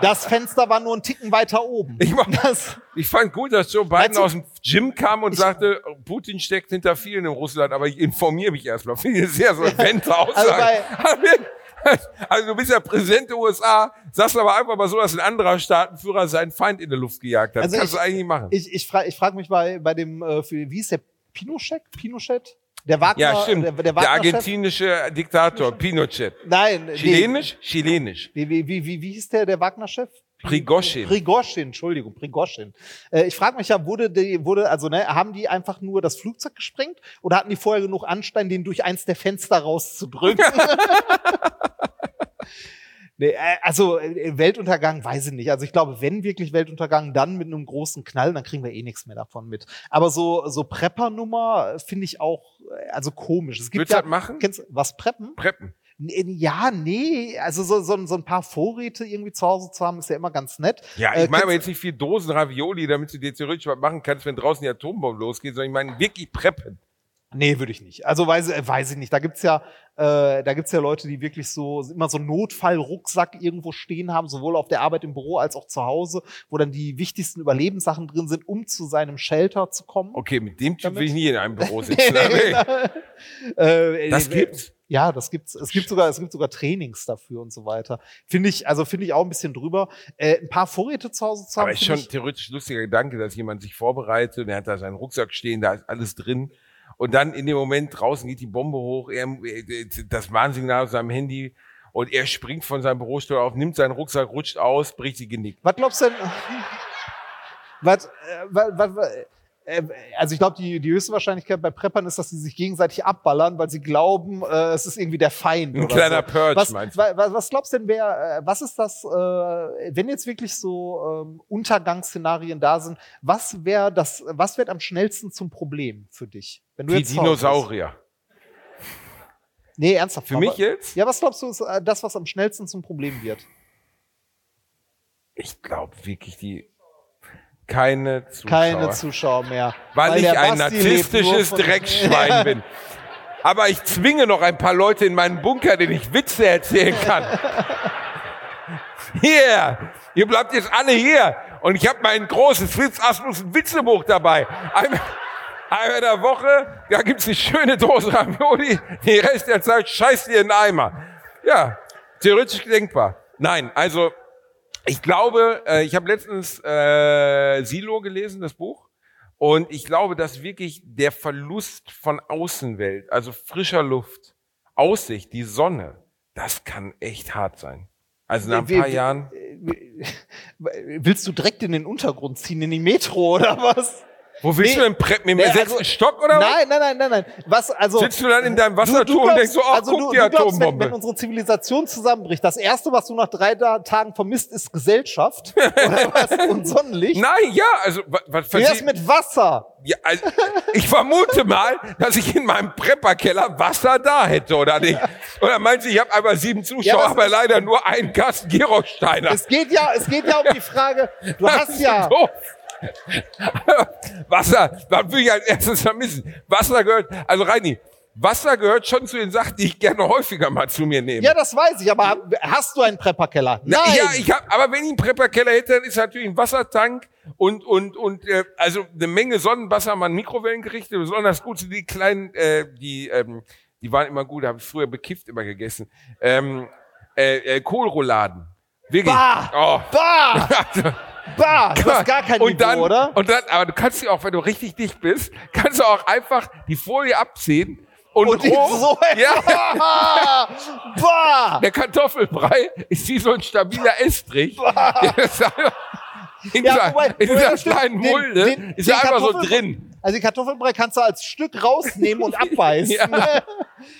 Das Fenster war nur ein Ticken weiter oben. Ich mach- das, Ich fand gut, dass Joe Biden aus dem Gym kam und sagte, Putin steckt hinter vielen in Russland, aber ich informiere mich erstmal. Finde ich sehr solvente Aussage. Also bei- Also du bist ja Präsident der USA, sagst aber einfach mal so, dass ein anderer Staatenführer seinen Feind in der Luft gejagt hat. Also Kannst ich- du eigentlich machen. Ich, ich frage ich frag mich bei, bei dem, äh, für, wie ist der Pinochet? Pinochet? Der Wagner, ja, stimmt. Der, Der, der, argentinische Diktator, Pinochet. Nein, nee. Chilenisch? Chilenisch. Wie, wie, wie, wie, hieß der, der Wagner-Chef? Prigoschin. Prigoschin, Entschuldigung, Prigoschin. Äh, ich frage mich ja, wurde die, wurde, also, ne, haben die einfach nur das Flugzeug gesprengt oder hatten die vorher genug Anstein, den durch eins der Fenster rauszudrücken? nee, äh, also, äh, Weltuntergang weiß ich nicht. Also, ich glaube, wenn wirklich Weltuntergang, dann mit einem großen Knall, dann kriegen wir eh nichts mehr davon mit. Aber so, so Prepper-Nummer äh, finde ich auch, äh, also komisch. Es gibt Würdest ja, das machen? Kennst, was preppen? Preppen. Ja, nee, also so, so, so ein paar Vorräte irgendwie zu Hause zu haben, ist ja immer ganz nett. Ja, Äh, ich meine aber jetzt nicht vier Dosen Ravioli, damit du dir theoretisch was machen kannst, wenn draußen die Atombombe losgeht, sondern ich meine wirklich preppen. Nee, würde ich nicht. Also weiß, äh, weiß ich nicht. Da gibt's ja, äh, da gibt's ja Leute, die wirklich so immer so einen Notfallrucksack irgendwo stehen haben, sowohl auf der Arbeit im Büro als auch zu Hause, wo dann die wichtigsten Überlebenssachen drin sind, um zu seinem Shelter zu kommen. Okay, mit dem Typ Damit- will ich nie in einem Büro sitzen. Nee. äh, Das äh, gibt's. Ja, das gibt's. Es gibt sogar, es gibt sogar Trainings dafür und so weiter. Finde ich, also finde ich auch ein bisschen drüber. Äh, ein paar Vorräte zu Hause zu haben. Aber ist schon theoretisch lustiger Gedanke, dass jemand sich vorbereitet und er hat da seinen Rucksack stehen, da ist alles drin. Und dann in dem Moment draußen geht die Bombe hoch, er, das Warnsignal auf seinem Handy und er springt von seinem Bürostuhl auf, nimmt seinen Rucksack, rutscht aus, bricht die Genick. Was glaubst du denn? Was, äh, was, was, was, äh, also ich glaube, die, die höchste Wahrscheinlichkeit bei Preppern ist, dass sie sich gegenseitig abballern, weil sie glauben, äh, es ist irgendwie der Feind. Ein kleiner so. Purge, was, meinst du? wa- wa- was glaubst du denn, wer, äh, was ist das, äh, wenn jetzt wirklich so ähm, Untergangsszenarien da sind, was wäre das, was wird am schnellsten zum Problem für dich? Wenn du Die jetzt? Dinosaurier. Nee, ernsthaft. Für aber- mich jetzt? Ja, was glaubst du, ist äh, das, was am schnellsten zum Problem wird? Ich glaube wirklich die keine Zuschauer. Keine Zuschauer mehr. weil, ich der ein narzisstisches Dreckschwein bin. Aber ich zwinge noch ein paar Leute in meinen Bunker, denen ich Witze erzählen kann. Hier, ihr bleibt jetzt alle hier. Und ich habe mein großes Fritz Asmussen Witzebuch dabei. Einmal, einmal in der Woche, da gibt's eine schöne Dose Ravioli. Den Rest der Zeit scheißt ihr in den Eimer. Ja, theoretisch denkbar. Nein, also ich glaube, äh, ich habe letztens äh, Silo gelesen, das Buch. Und ich glaube, dass wirklich der Verlust von Außenwelt, also frischer Luft, Aussicht, die Sonne, das kann echt hart sein. Also nach ein paar Jahren. Willst du direkt in den Untergrund ziehen, in die Metro oder was? Wo willst Nee. du denn preppen? Im Nee, sechsten also- Stock oder was? Nein, nein, nein, nein, nein. Was, also. Sitzt du dann in deinem Du- du Wasserturm und denkst so, ach, also guck, du, die du glaubst, wenn, Atombombe. wenn unsere Zivilisation zusammenbricht, das erste, was du nach drei Tagen vermisst, ist Gesellschaft oder was? und Sonnenlicht. Nein, ja, also was, was Wie versteh- mit Wasser? Ja, also, ich vermute mal, dass ich in meinem Prepperkeller Wasser da hätte, oder nicht? Oder meinst du, ich habe einfach sieben Zuschauer, Ja, aber ist- leider nur einen Kasten Girosteiner? Es geht ja, es geht ja um die Frage, du Das hast ist ja, doof. Wasser, was will ich als erstes vermissen? Wasser gehört, also Reini, Wasser gehört schon zu den Sachen, die ich gerne häufiger mal zu mir nehme. ja, das weiß ich, aber hast du einen Prepperkeller? Na, Nein. Ja, ich hab, aber wenn ich einen Prepperkeller hätte, dann ist natürlich ein Wassertank und und und äh, also eine Menge Sonnenwasser, mal Mikrowellengerichte, besonders gut sind die kleinen, äh, die ähm, die waren immer gut, habe ich früher bekifft immer gegessen. Ähm, äh, äh, Kohlrouladen, wirklich. Bah! Oh. Bah! Bah! Du hast gar kein und Niveau, dann, oder? Und dann, aber du kannst sie auch, wenn du richtig dicht bist, kannst du auch einfach die Folie abziehen und, Und die so, ja, bah! der Kartoffelbrei ist wie so ein stabiler Estrich. Der ist einfach- In Ja, dieser, wobei- in dieser kleinen Mulde den- ist den er einfach so drin. Also die Kartoffelbrei kannst du als Stück rausnehmen und abbeißen. Ja.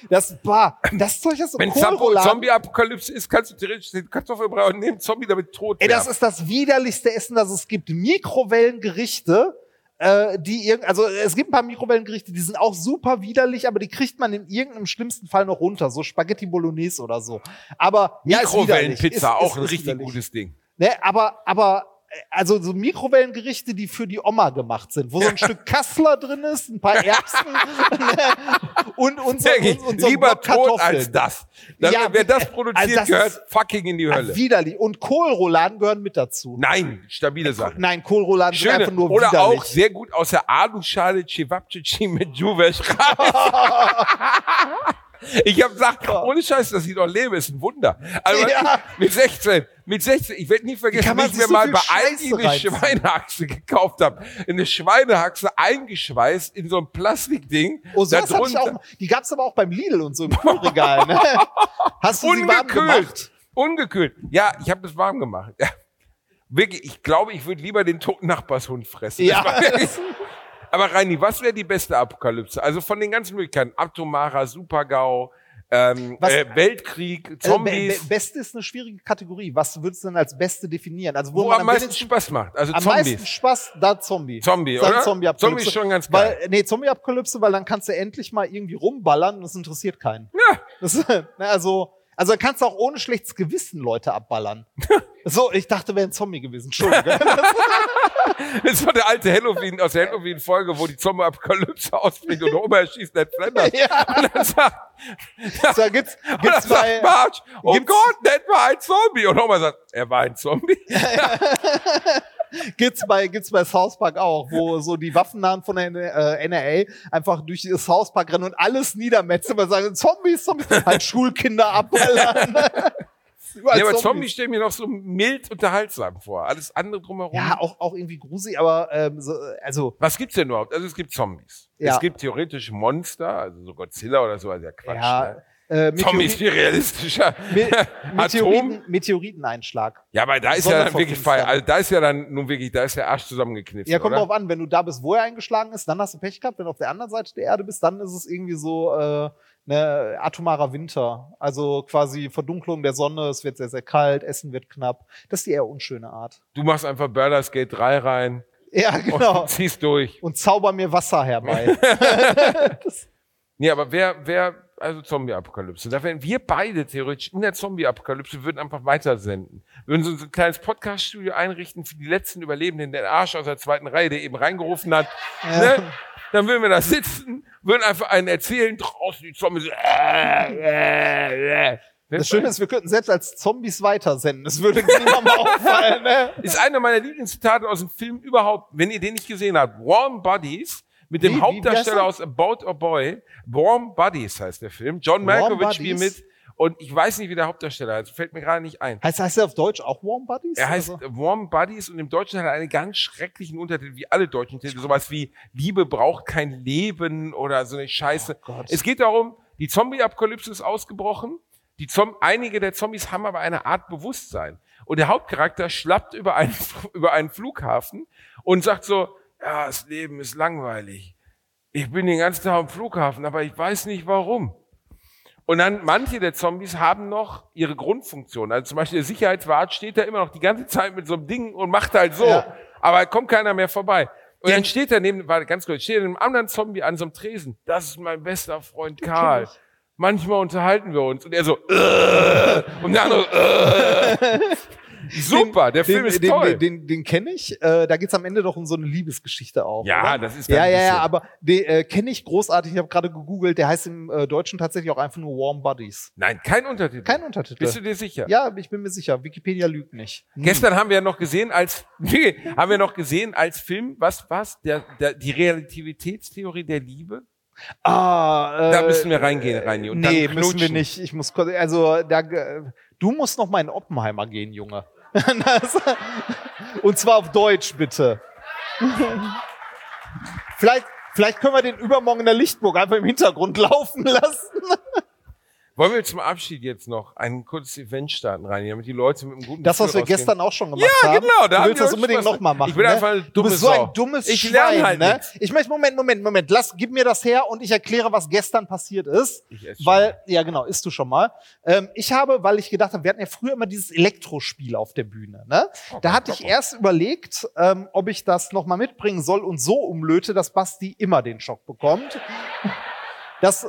Das, bah, das Zeug ist so Wenn. Zombie-Apokalypse ist, kannst du theoretisch den Kartoffelbrei und nehmen Zombie damit tot Ey, das ist das widerlichste Essen, das es gibt. Mikrowellengerichte, äh, die irgend, also es gibt ein paar Mikrowellengerichte, die sind auch super widerlich, aber die kriegt man in irgendeinem schlimmsten Fall noch runter, so Spaghetti Bolognese oder so. Aber ja, ist widerlich. Mikrowellenpizza, Ist- auch ist- ein ist richtig widerlich. gutes Ding. Ne, aber, aber, also so Mikrowellengerichte, die für die Oma gemacht sind, wo so ein Stück Kassler drin ist, ein paar Erbsen und, und, so, und, und so ein lieber tot als das. Dann, Ja, wer das also produziert, das gehört fucking in die Hölle. widerlich. Und Kohlrouladen gehören mit dazu. Nein, stabile Sache. Nein, Kohlrouladen sind Schöne. einfach nur Oder widerlich. auch sehr gut aus der Aluschale Cevapcici mit Juvesch Ich habe gesagt, ohne Scheiß, dass ich noch lebe, ist ein Wunder. Also Ja. mit 16, mit 16, ich werde nie vergessen, wie ich mir so mal bei Aldi eine? Schweinehaxe gekauft habe. Eine Schweinehaxe eingeschweißt in so ein Plastikding. Oh, Da hatte ich auch. Die gab's aber auch beim Lidl und so im Kühlregal. Ne? Hast du sie warm gemacht? Ungekühlt. Ungekühlt. Ja, ich habe das warm gemacht. Ja. Wirklich, ich glaube, ich würde lieber den toten Nachbarshund fressen. Ja. Aber Reini, was wäre die beste Apokalypse? Also von den ganzen Möglichkeiten. Atomarer, Supergau, ähm, Was- äh, Weltkrieg, Also, Zombies. be beste ist eine schwierige Kategorie. Was würdest du denn als Beste definieren? Also wo man am meisten wenigsten- Spaß macht. Also am meisten Zombies. Spaß, da Zombie. Zombie, Dann oder? Zombie-Apokalypse. Zombie ist schon ganz geil. Weil, nee, Zombie-Apokalypse, weil dann kannst du endlich mal irgendwie rumballern und das interessiert keinen. Ja. Das, ne, also, also dann kannst du auch ohne schlechtes Gewissen Leute abballern. so, ich dachte, wäre ein Zombie gewesen. Entschuldige. Das war der alte Halloween aus der Halloween-Folge, wo die Zombie-Apokalypse ausbricht und Oma erschießt Ned Flanders. ja, Und dann sagt, da gibt's, und dann gibt's bei, sagt Marge, oh gibt's- Gott, Ned war ein Zombie. Und Oma sagt, er war ein Zombie. gibt's bei, gibt's bei South Park auch, wo so die Waffennahen von der äh, NRA einfach durch das South Park rennen und alles niedermetzen, weil sagen, Zombies, Zombies, halt Schulkinder abballern. Ja, aber Zombies stellen mir noch so mild unterhaltsam vor. Alles andere drumherum. Ja, auch, auch irgendwie gruselig, aber ähm, so, also Was gibt's denn überhaupt? Also es gibt Zombies. Ja. Es gibt theoretisch Monster, also so Godzilla oder so, also ja Quatsch. ja, ne? Äh, Zombies Meteorit, viel realistischer. Me. Meteoriten, Meteoriteneinschlag. Ja, aber da ist ja dann wirklich. Fall. Also da ist ja dann nun wirklich, da ist der Arsch zusammengekniffen. Ja, kommt oder? drauf an, wenn du da bist, wo er eingeschlagen ist, dann hast du Pech gehabt. Wenn du auf der anderen Seite der Erde bist, dann ist es irgendwie so äh, ne atomarer Winter. Also quasi Verdunklung der Sonne, es wird sehr, sehr kalt, Essen wird knapp. Das ist die eher unschöne Art. Du machst einfach Baldur's Gate 3 rein Ja, genau. und ziehst durch. Und zauber mir Wasser herbei. Nee, aber wer, wer, also Zombie-Apokalypse, da wären wir beide theoretisch in der Zombie-Apokalypse würden einfach weitersenden. Würden so ein kleines Podcast-Studio einrichten für die letzten Überlebenden, den Arsch aus der zweiten Reihe, der eben reingerufen hat. Ne? Dann würden wir da sitzen, würden einfach einen erzählen, draußen die Zombies. Äh, äh, äh. Das Schöne ist, wir könnten selbst als Zombies weitersenden. Das würde niemandem auffallen. Ne? ist einer meiner Lieblingszitate aus dem Film überhaupt, wenn ihr den nicht gesehen habt. Warm Buddies mit dem Wie? Wie- wie Hauptdarsteller er? aus About a Boy. Warm Buddies heißt der Film. John Malkovich spielt mit. Und ich weiß nicht, wie der Hauptdarsteller heißt. Fällt mir gerade nicht ein. Heißt, heißt er auf Deutsch auch Warm Buddies? Er heißt Also- Warm Buddies und im Deutschen hat er einen ganz schrecklichen Untertitel, wie alle deutschen Titel. Sowas wie Liebe braucht kein Leben oder so eine Scheiße. Oh es geht darum, die Zombie-Apokalypse ist ausgebrochen. Die Zom einige der Zombies haben aber eine Art Bewusstsein. Und der Hauptcharakter schlappt über einen, über einen Flughafen und sagt so, ja, das Leben ist langweilig. Ich bin den ganzen Tag am Flughafen, aber ich weiß nicht warum. Und dann manche der Zombies haben noch ihre Grundfunktion. Also zum Beispiel der Sicherheitswart steht da immer noch die ganze Zeit mit so einem Ding und macht halt so. Ja. Aber kommt keiner mehr vorbei. Und dann steht er neben, warte, ganz kurz, steht er einem anderen Zombie an so einem Tresen. Das ist mein bester Freund Karl. Manchmal unterhalten wir uns. Und er so, äh, und der andere, äh. Super, der Film den, ist den, toll. Den, den, den kenne ich. Äh, da geht's am Ende doch um so eine Liebesgeschichte auch. Ja, oder? das ist Ja, ja, ja, aber den äh, kenne ich großartig. Ich habe gerade gegoogelt. Der heißt im äh, Deutschen tatsächlich auch einfach nur Warm Buddies. Nein, kein Untertitel. Kein Untertitel. Bist du dir sicher? ja, ich bin mir sicher. Wikipedia lügt nicht. Hm. Gestern haben wir ja noch gesehen als nee, haben wir noch gesehen als Film, was was der, der die Relativitätstheorie der Liebe. Ah, äh, Da müssen wir reingehen, Reini, und nee, müssen wir nicht. Ich muss also da, äh, du musst noch mal in Oppenheimer gehen, Junge. Und zwar auf Deutsch, bitte. vielleicht, vielleicht können wir den übermorgen in der Lichtburg einfach im Hintergrund laufen lassen. Wollen wir zum Abschied jetzt noch ein kurzes Event starten, Reini, damit die Leute mit einem guten Das, was Gefühl wir rausgehen? gestern auch schon gemacht Ja, haben. genau, da Du willst das unbedingt Spaß- noch mal machen. Ich bin ne? einfach eine Du bist so ein dummes Ich Schwein, lerne halt ne? Ich möchte, Moment, Moment, Moment. Lass, gib mir das her und ich erkläre, was gestern passiert ist. Ich esse schon. Weil, ja genau, isst du schon mal. Ähm, ich habe, weil ich gedacht habe, wir hatten ja früher immer dieses Elektrospiel auf der Bühne. Ne? da hatte ich erst überlegt, ähm, ob ich das noch mal mitbringen soll und so umlöte, dass Basti immer den Schock bekommt. Das,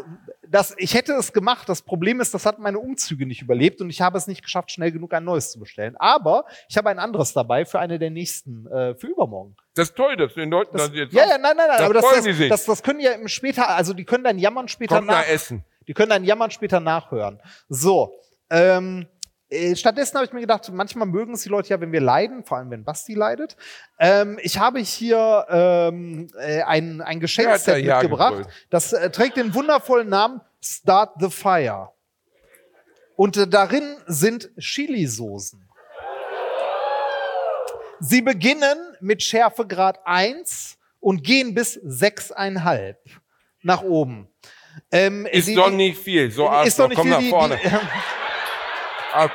das, ich hätte es gemacht. Das Problem ist, das hat meine Umzüge nicht überlebt und ich habe es nicht geschafft, schnell genug ein neues zu bestellen. Aber ich habe ein anderes dabei für eine der nächsten, äh, für übermorgen. Das ist toll, dass du den Leuten Das, das jetzt ja, ja, nein, nein, nein, Da aber das, das, sich. das, das können ja im später, also die können dein Jammern später kommt nach, Essen. die können dein Jammern später nachhören. So, ähm, äh, stattdessen habe ich mir gedacht, manchmal mögen es die Leute ja, wenn wir leiden, vor allem wenn Basti leidet. Ähm, ich habe hier ähm, äh, ein, ein Geschenkset Ja mitgebracht. gebrüllt? Das äh, trägt den wundervollen Namen Start the Fire. Und äh, darin sind Chilisoßen. Sie beginnen mit Schärfegrad 1 und gehen bis 6,5 nach oben. Ähm, Ist sie- doch nicht viel. So, ist doch nicht komm viel. nach Die, vorne. die, Ah,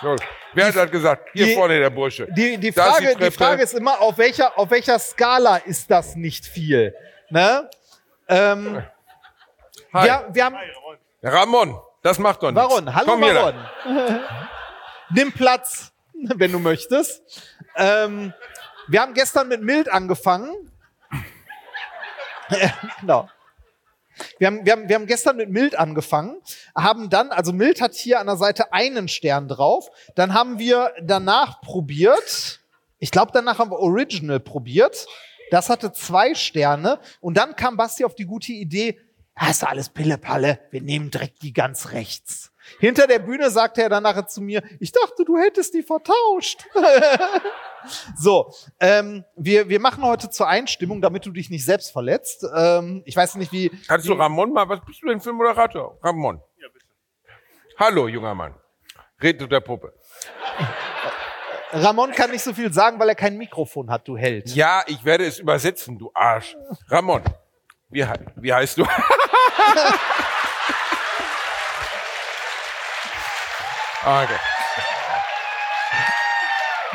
so. Wer hat das gesagt? Hier die- vorne der Bursche. Die, die, Frage, die, Treppe. Frage ist immer, auf welcher, auf welcher Skala ist das nicht viel? Ne? Ähm, Hi. wir, wir haben, Ramon, das macht doch nichts. Waron, hallo Komm lang. Nimm Platz, wenn du möchtest. Ähm, wir haben gestern mit Mild angefangen. genau. Wir haben, wir, haben, wir haben gestern mit Mild angefangen, haben dann, also Mild hat hier an der Seite einen Stern drauf. Dann haben wir danach probiert. Ich glaube, danach haben wir Original probiert. Das hatte zwei Sterne. Und dann kam Basti auf die gute Idee, "Ah, ist alles Pillepalle, wir nehmen direkt die ganz rechts. Hinter der Bühne sagte er dann nachher zu mir, ich dachte, du hättest die vertauscht. so, ähm, wir, wir machen heute zur Einstimmung, damit du dich nicht selbst verletzt. Ähm, ich weiß nicht, wie, Kannst du Ramon mal, was bist du denn für ein Moderator? Ramon. Ja, bitte. Hallo, junger Mann. Red du der Puppe. Ramon kann nicht so viel sagen, weil er kein Mikrofon hat, du Held. Ja, ich werde es übersetzen, du Arsch. Ramon, wie, wie heißt du? okay.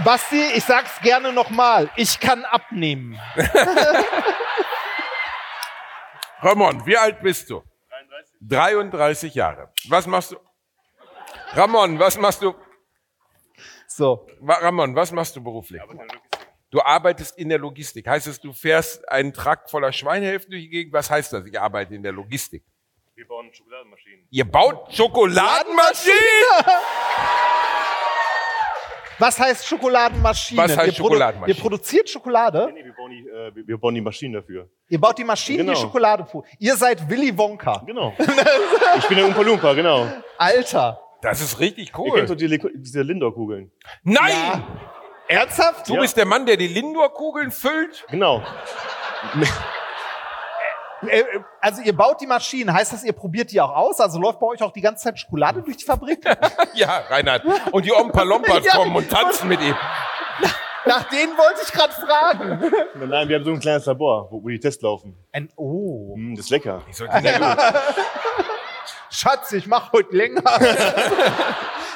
Basti, ich sag's gerne nochmal, ich kann abnehmen. Ramon, wie alt bist du? 33. 33 Jahre. Was machst du? Ramon, was machst du? So, Ramon, was machst du beruflich? Du arbeitest in der Logistik. Heißt es, du fährst einen Trakt voller Schweinehälften durch die Gegend? Was heißt das? Ich arbeite in der Logistik. Wir bauen Schokoladenmaschinen. Ihr baut Schokoladenmaschinen? was heißt Schokoladenmaschine? Was heißt ihr, produ- Schokoladenmaschine? ihr produziert Schokolade, Nee, wir bauen die, äh, wir- bauen die Maschinen dafür. ihr baut die Maschinen, die Genau. Schokolade fu- Ihr seid Willy Wonka. Genau. ich bin der Umpa Lumpa, genau. Alter. Das ist richtig Ihr kennt doch cool. die, diese Lindor-Kugeln. Nein! Ernsthaft? Du Ja. bist der Mann, der die Lindor-Kugeln füllt? Genau. Äh, äh, Also ihr baut die Maschinen, heißt das, ihr probiert die auch aus? Also läuft bei euch auch die ganze Zeit Schokolade durch die Fabrik? Ja, Reinhard. Und die Ompa Lompas Ja. kommen und tanzen mit ihm. Nach denen wollte ich gerade fragen. Nein, wir haben so ein kleines Labor, wo, wo die Tests laufen. Ein, oh. Hm, das ist lecker. Ich sollte der Schatz, ich mache heute länger.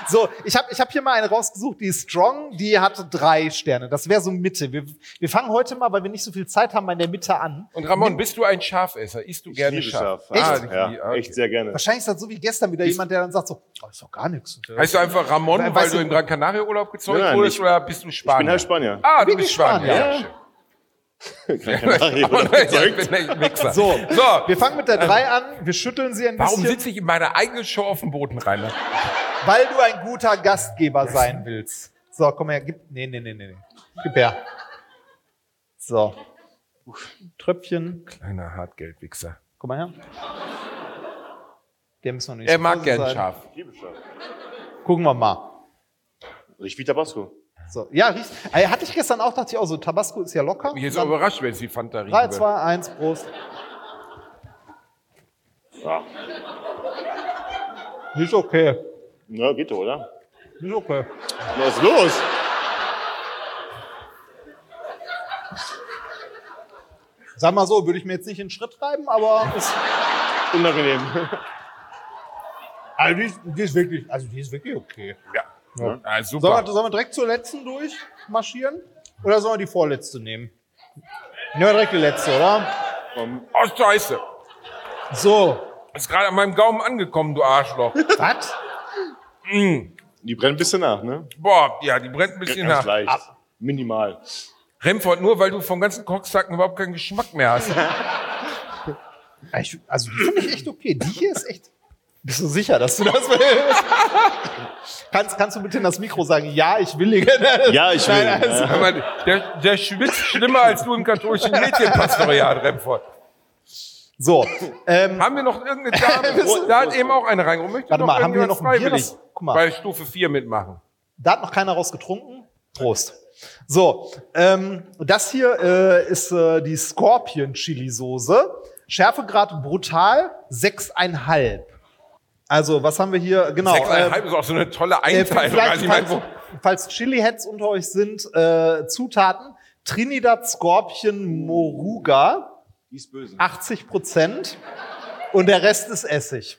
so, ich habe ich hab hier mal eine rausgesucht, die ist strong, die hatte drei Sterne. Das wäre so Mitte. Wir, wir fangen heute mal, weil wir nicht so viel Zeit haben, mal in der Mitte an. Und Ramon, bist du ein Schafesser? Isst du Ich gerne liebe Schaf? Schaf. Ah, Echt? ich- Ja, okay. echt sehr gerne. Wahrscheinlich ist das so wie gestern wieder jemand, der dann sagt so, oh, ist doch gar nichts. Heißt du einfach Ramon, We- weil weißt du im Gran Canaria Urlaub nein, wurdest ich- oder bist du Spanier? Ich bin halt Spanier. Ah, du Wirklich bist Spanier. Spanier. Ja, So, so. wir fangen mit der drei an, wir schütteln sie ein Warum bisschen, sitze ich in meiner eigenen Show auf dem Boden, Rainer? weil du ein guter Gastgeber sein willst. So, komm her, gib, nee, nee, nee, nee. Gib her. So. Tröpfchen, Kleiner Hartgeldwichser. komm mal her. Der müssen wir nicht Er mag gern sein. scharf. Gucken wir mal. Riecht wie Tabasco. So, ja, riecht. Hatte ich gestern auch, dachte ich auch so, Tabasco ist ja locker. Ich bin jetzt Dann auch überrascht, wenn es die Fanta riechen 3, würde. 2, 1, Prost. Nicht okay. Na, geht doch, oder? Nicht okay. Was ist los? Sag mal so, würde ich mir jetzt nicht in den Schritt treiben, aber ist, Unangenehm. also die, ist, die ist wirklich, also die ist wirklich okay. Ja. Ah, Sollen super. wir, sollen wir direkt zur letzten durchmarschieren? Oder sollen wir die vorletzte nehmen? Nehmen wir direkt die letzte, oder? Oh, scheiße. So. Ist gerade an meinem Gaumen angekommen, du Arschloch. Was? Die brennt ein bisschen nach, ne? Boah, ja, die brennt ein bisschen Ganz nach. leicht. Minimal. Remford, nur weil du vom ganzen Kochsacken überhaupt keinen Geschmack mehr hast. Also die finde ich echt okay. Die hier ist echt. Bist du sicher, dass du das willst? kannst, kannst du bitte in das Mikro sagen, ja, ich willige? Ja, ich will. Nein, also- ja. Aber der, der schwitzt schlimmer als du im katholischen Mädchenpastoriat, Remford. So, ähm, Haben wir noch irgendeine Dame? da hat eben auch eine reingekommen. Möchte Warte noch mal, haben wir noch ein Bier, das- guck mal. bei Stufe 4 mitmachen? da hat noch keiner rausgetrunken. Prost. So, ähm, das hier äh, ist äh, die Scorpion Chili Soße. Schärfegrad brutal 6,5. Also, was haben wir hier? Genau. Sechseinhalb ist auch so eine tolle äh, Einteilung. Also ich meine, falls, wo, falls Chili-Heads unter euch sind, äh, Zutaten. Trinidad Scorpion Moruga, Die ist böse. 80 Prozent. Und der Rest ist Essig.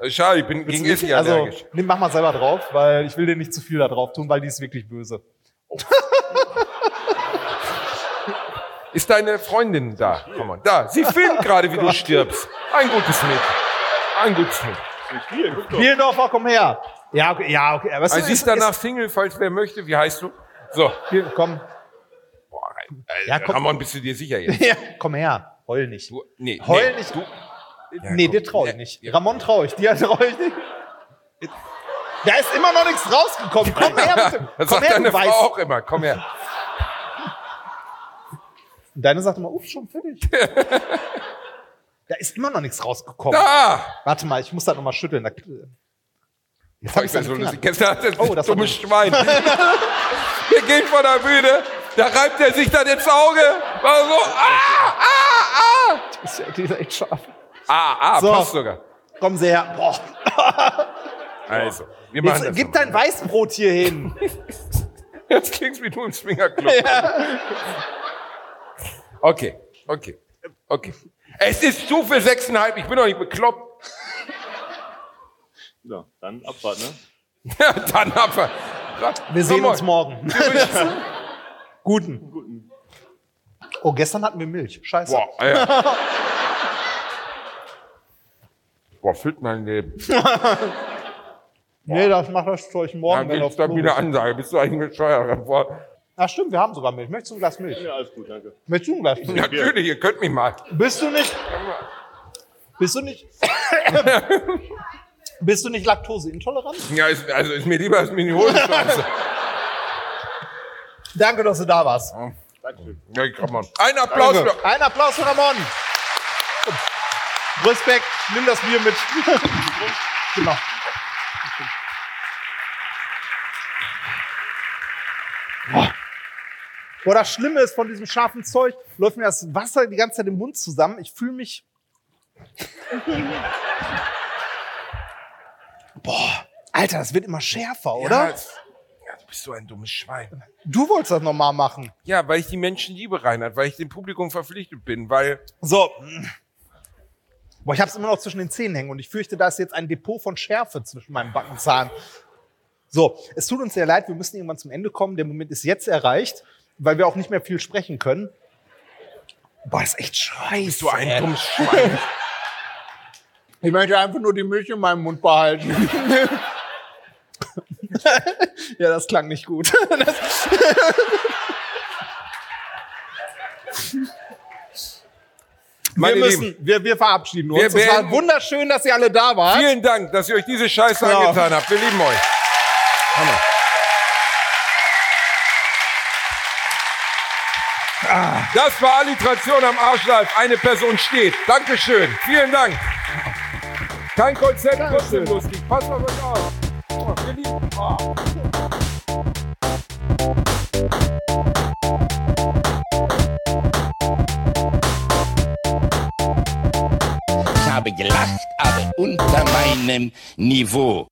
Äh, schade, ich bin gegen Essig Also, allergisch. nimm, mach mal selber drauf, weil ich will dir nicht zu viel da drauf tun, weil die ist wirklich böse. Ist deine Freundin da? Komm mal, da. Sie filmt gerade, wie du stirbst. Ein gutes Mädchen. Ein gutes Mädchen. Bielendorfer, komm her. Ja, okay, ja, okay. Es Also sie ist ist, danach Single, falls wer möchte. Wie heißt du? So. hier, komm, Boah, äh, Ja, komm. Ramon, bist du dir sicher jetzt? ja, komm her. Heul nicht. Du, nee, Heul nee, nicht. Du, nee, komm. dir trau ich Ja, nicht. ja. Ramon trau ich, dir trau ich nicht. Da ist immer noch nichts rausgekommen. Komm her, bitte. Das Komm sagt her, deine Frau weißt. auch immer. Komm her. Deine sagt immer, uff, schon fertig. da ist immer noch nichts rausgekommen. Da! Warte mal, ich muss das nochmal schütteln. Da, jetzt Boah, ich bin so lustig. Hat das Oh, das dumme. Schwein. Wir gehen von der Bühne, da reibt er sich dann ins Auge. War so, ah, ah, Die ist, ja- die ist echt scharf. ah. Ah, ah, So. passt sogar. Komm sie her. Boah. Also, wir machen Jetzt, das. gib dein Weißbrot hier hin. Das klingt wie du im Swingerclub. Okay, okay, okay. Es ist zu viel sechseinhalb, ich bin doch nicht bekloppt. Ja, dann Abfahrt, ne? Ja, dann haben wir. Sehen uns morgen. Guten. Oh, gestern hatten wir Milch. Scheiße. Boah, Alter. Boah, füllt mein Leben. Nee, das macht das Zeug morgen, Dann wenn du gibt's auf da Klo wieder. Ansage. Bist du eigentlich bescheuert? Boah, Ach stimmt, wir haben sogar Milch. Möchtest du ein Glas Milch? Ja, alles gut, danke. Möchtest du ein Glas Milch? Natürlich, ihr könnt mich mal. Bist du nicht? Bist du nicht? Bist du nicht laktoseintolerant? Ja, ist, also ist mir lieber als mir in die Hose scheiße. Danke, dass du da warst. Dankeschön. Ja, komm mal. Ein Applaus Danke. für. Ein Applaus für Ramon. Respekt, nimm das Bier mit. genau. Boah. Boah, das Schlimme ist, von diesem scharfen Zeug läuft mir das Wasser die ganze Zeit im Mund zusammen. Ich fühle mich. Boah, Alter, das wird immer schärfer, oder? Ja, ja, du bist so ein dummes Schwein. Du wolltest das nochmal machen. Ja, weil ich die Menschen liebe, Reinhard, weil ich dem Publikum verpflichtet bin, weil. So. Boah, ich hab's immer noch zwischen den Zähnen hängen und ich fürchte, da ist jetzt ein Depot von Schärfe zwischen meinen Backenzahn. So, es tut uns sehr leid, wir müssen irgendwann zum Ende kommen. Der Moment ist jetzt erreicht, weil wir auch nicht mehr viel sprechen können. Boah, ist echt scheiße. Bist du ein dummes Schwein? Ich möchte einfach nur die Milch in meinem Mund behalten. ja, das klang nicht gut. Wir, müssen, Lieben, wir, wir verabschieden uns. Wir es war wunderschön, dass ihr alle da wart. vielen Dank, dass ihr euch diese Scheiße Ja. angetan habt. Wir lieben euch. Hammer. Ah, Das war Alliteration am Arschleif. Eine Person steht. Dankeschön. Vielen Dank. Kein Konzept, trotzdem lustig. Passt auf euch auf. Oh, lieben. Oh. Ich habe gelacht, aber unter meinem Niveau.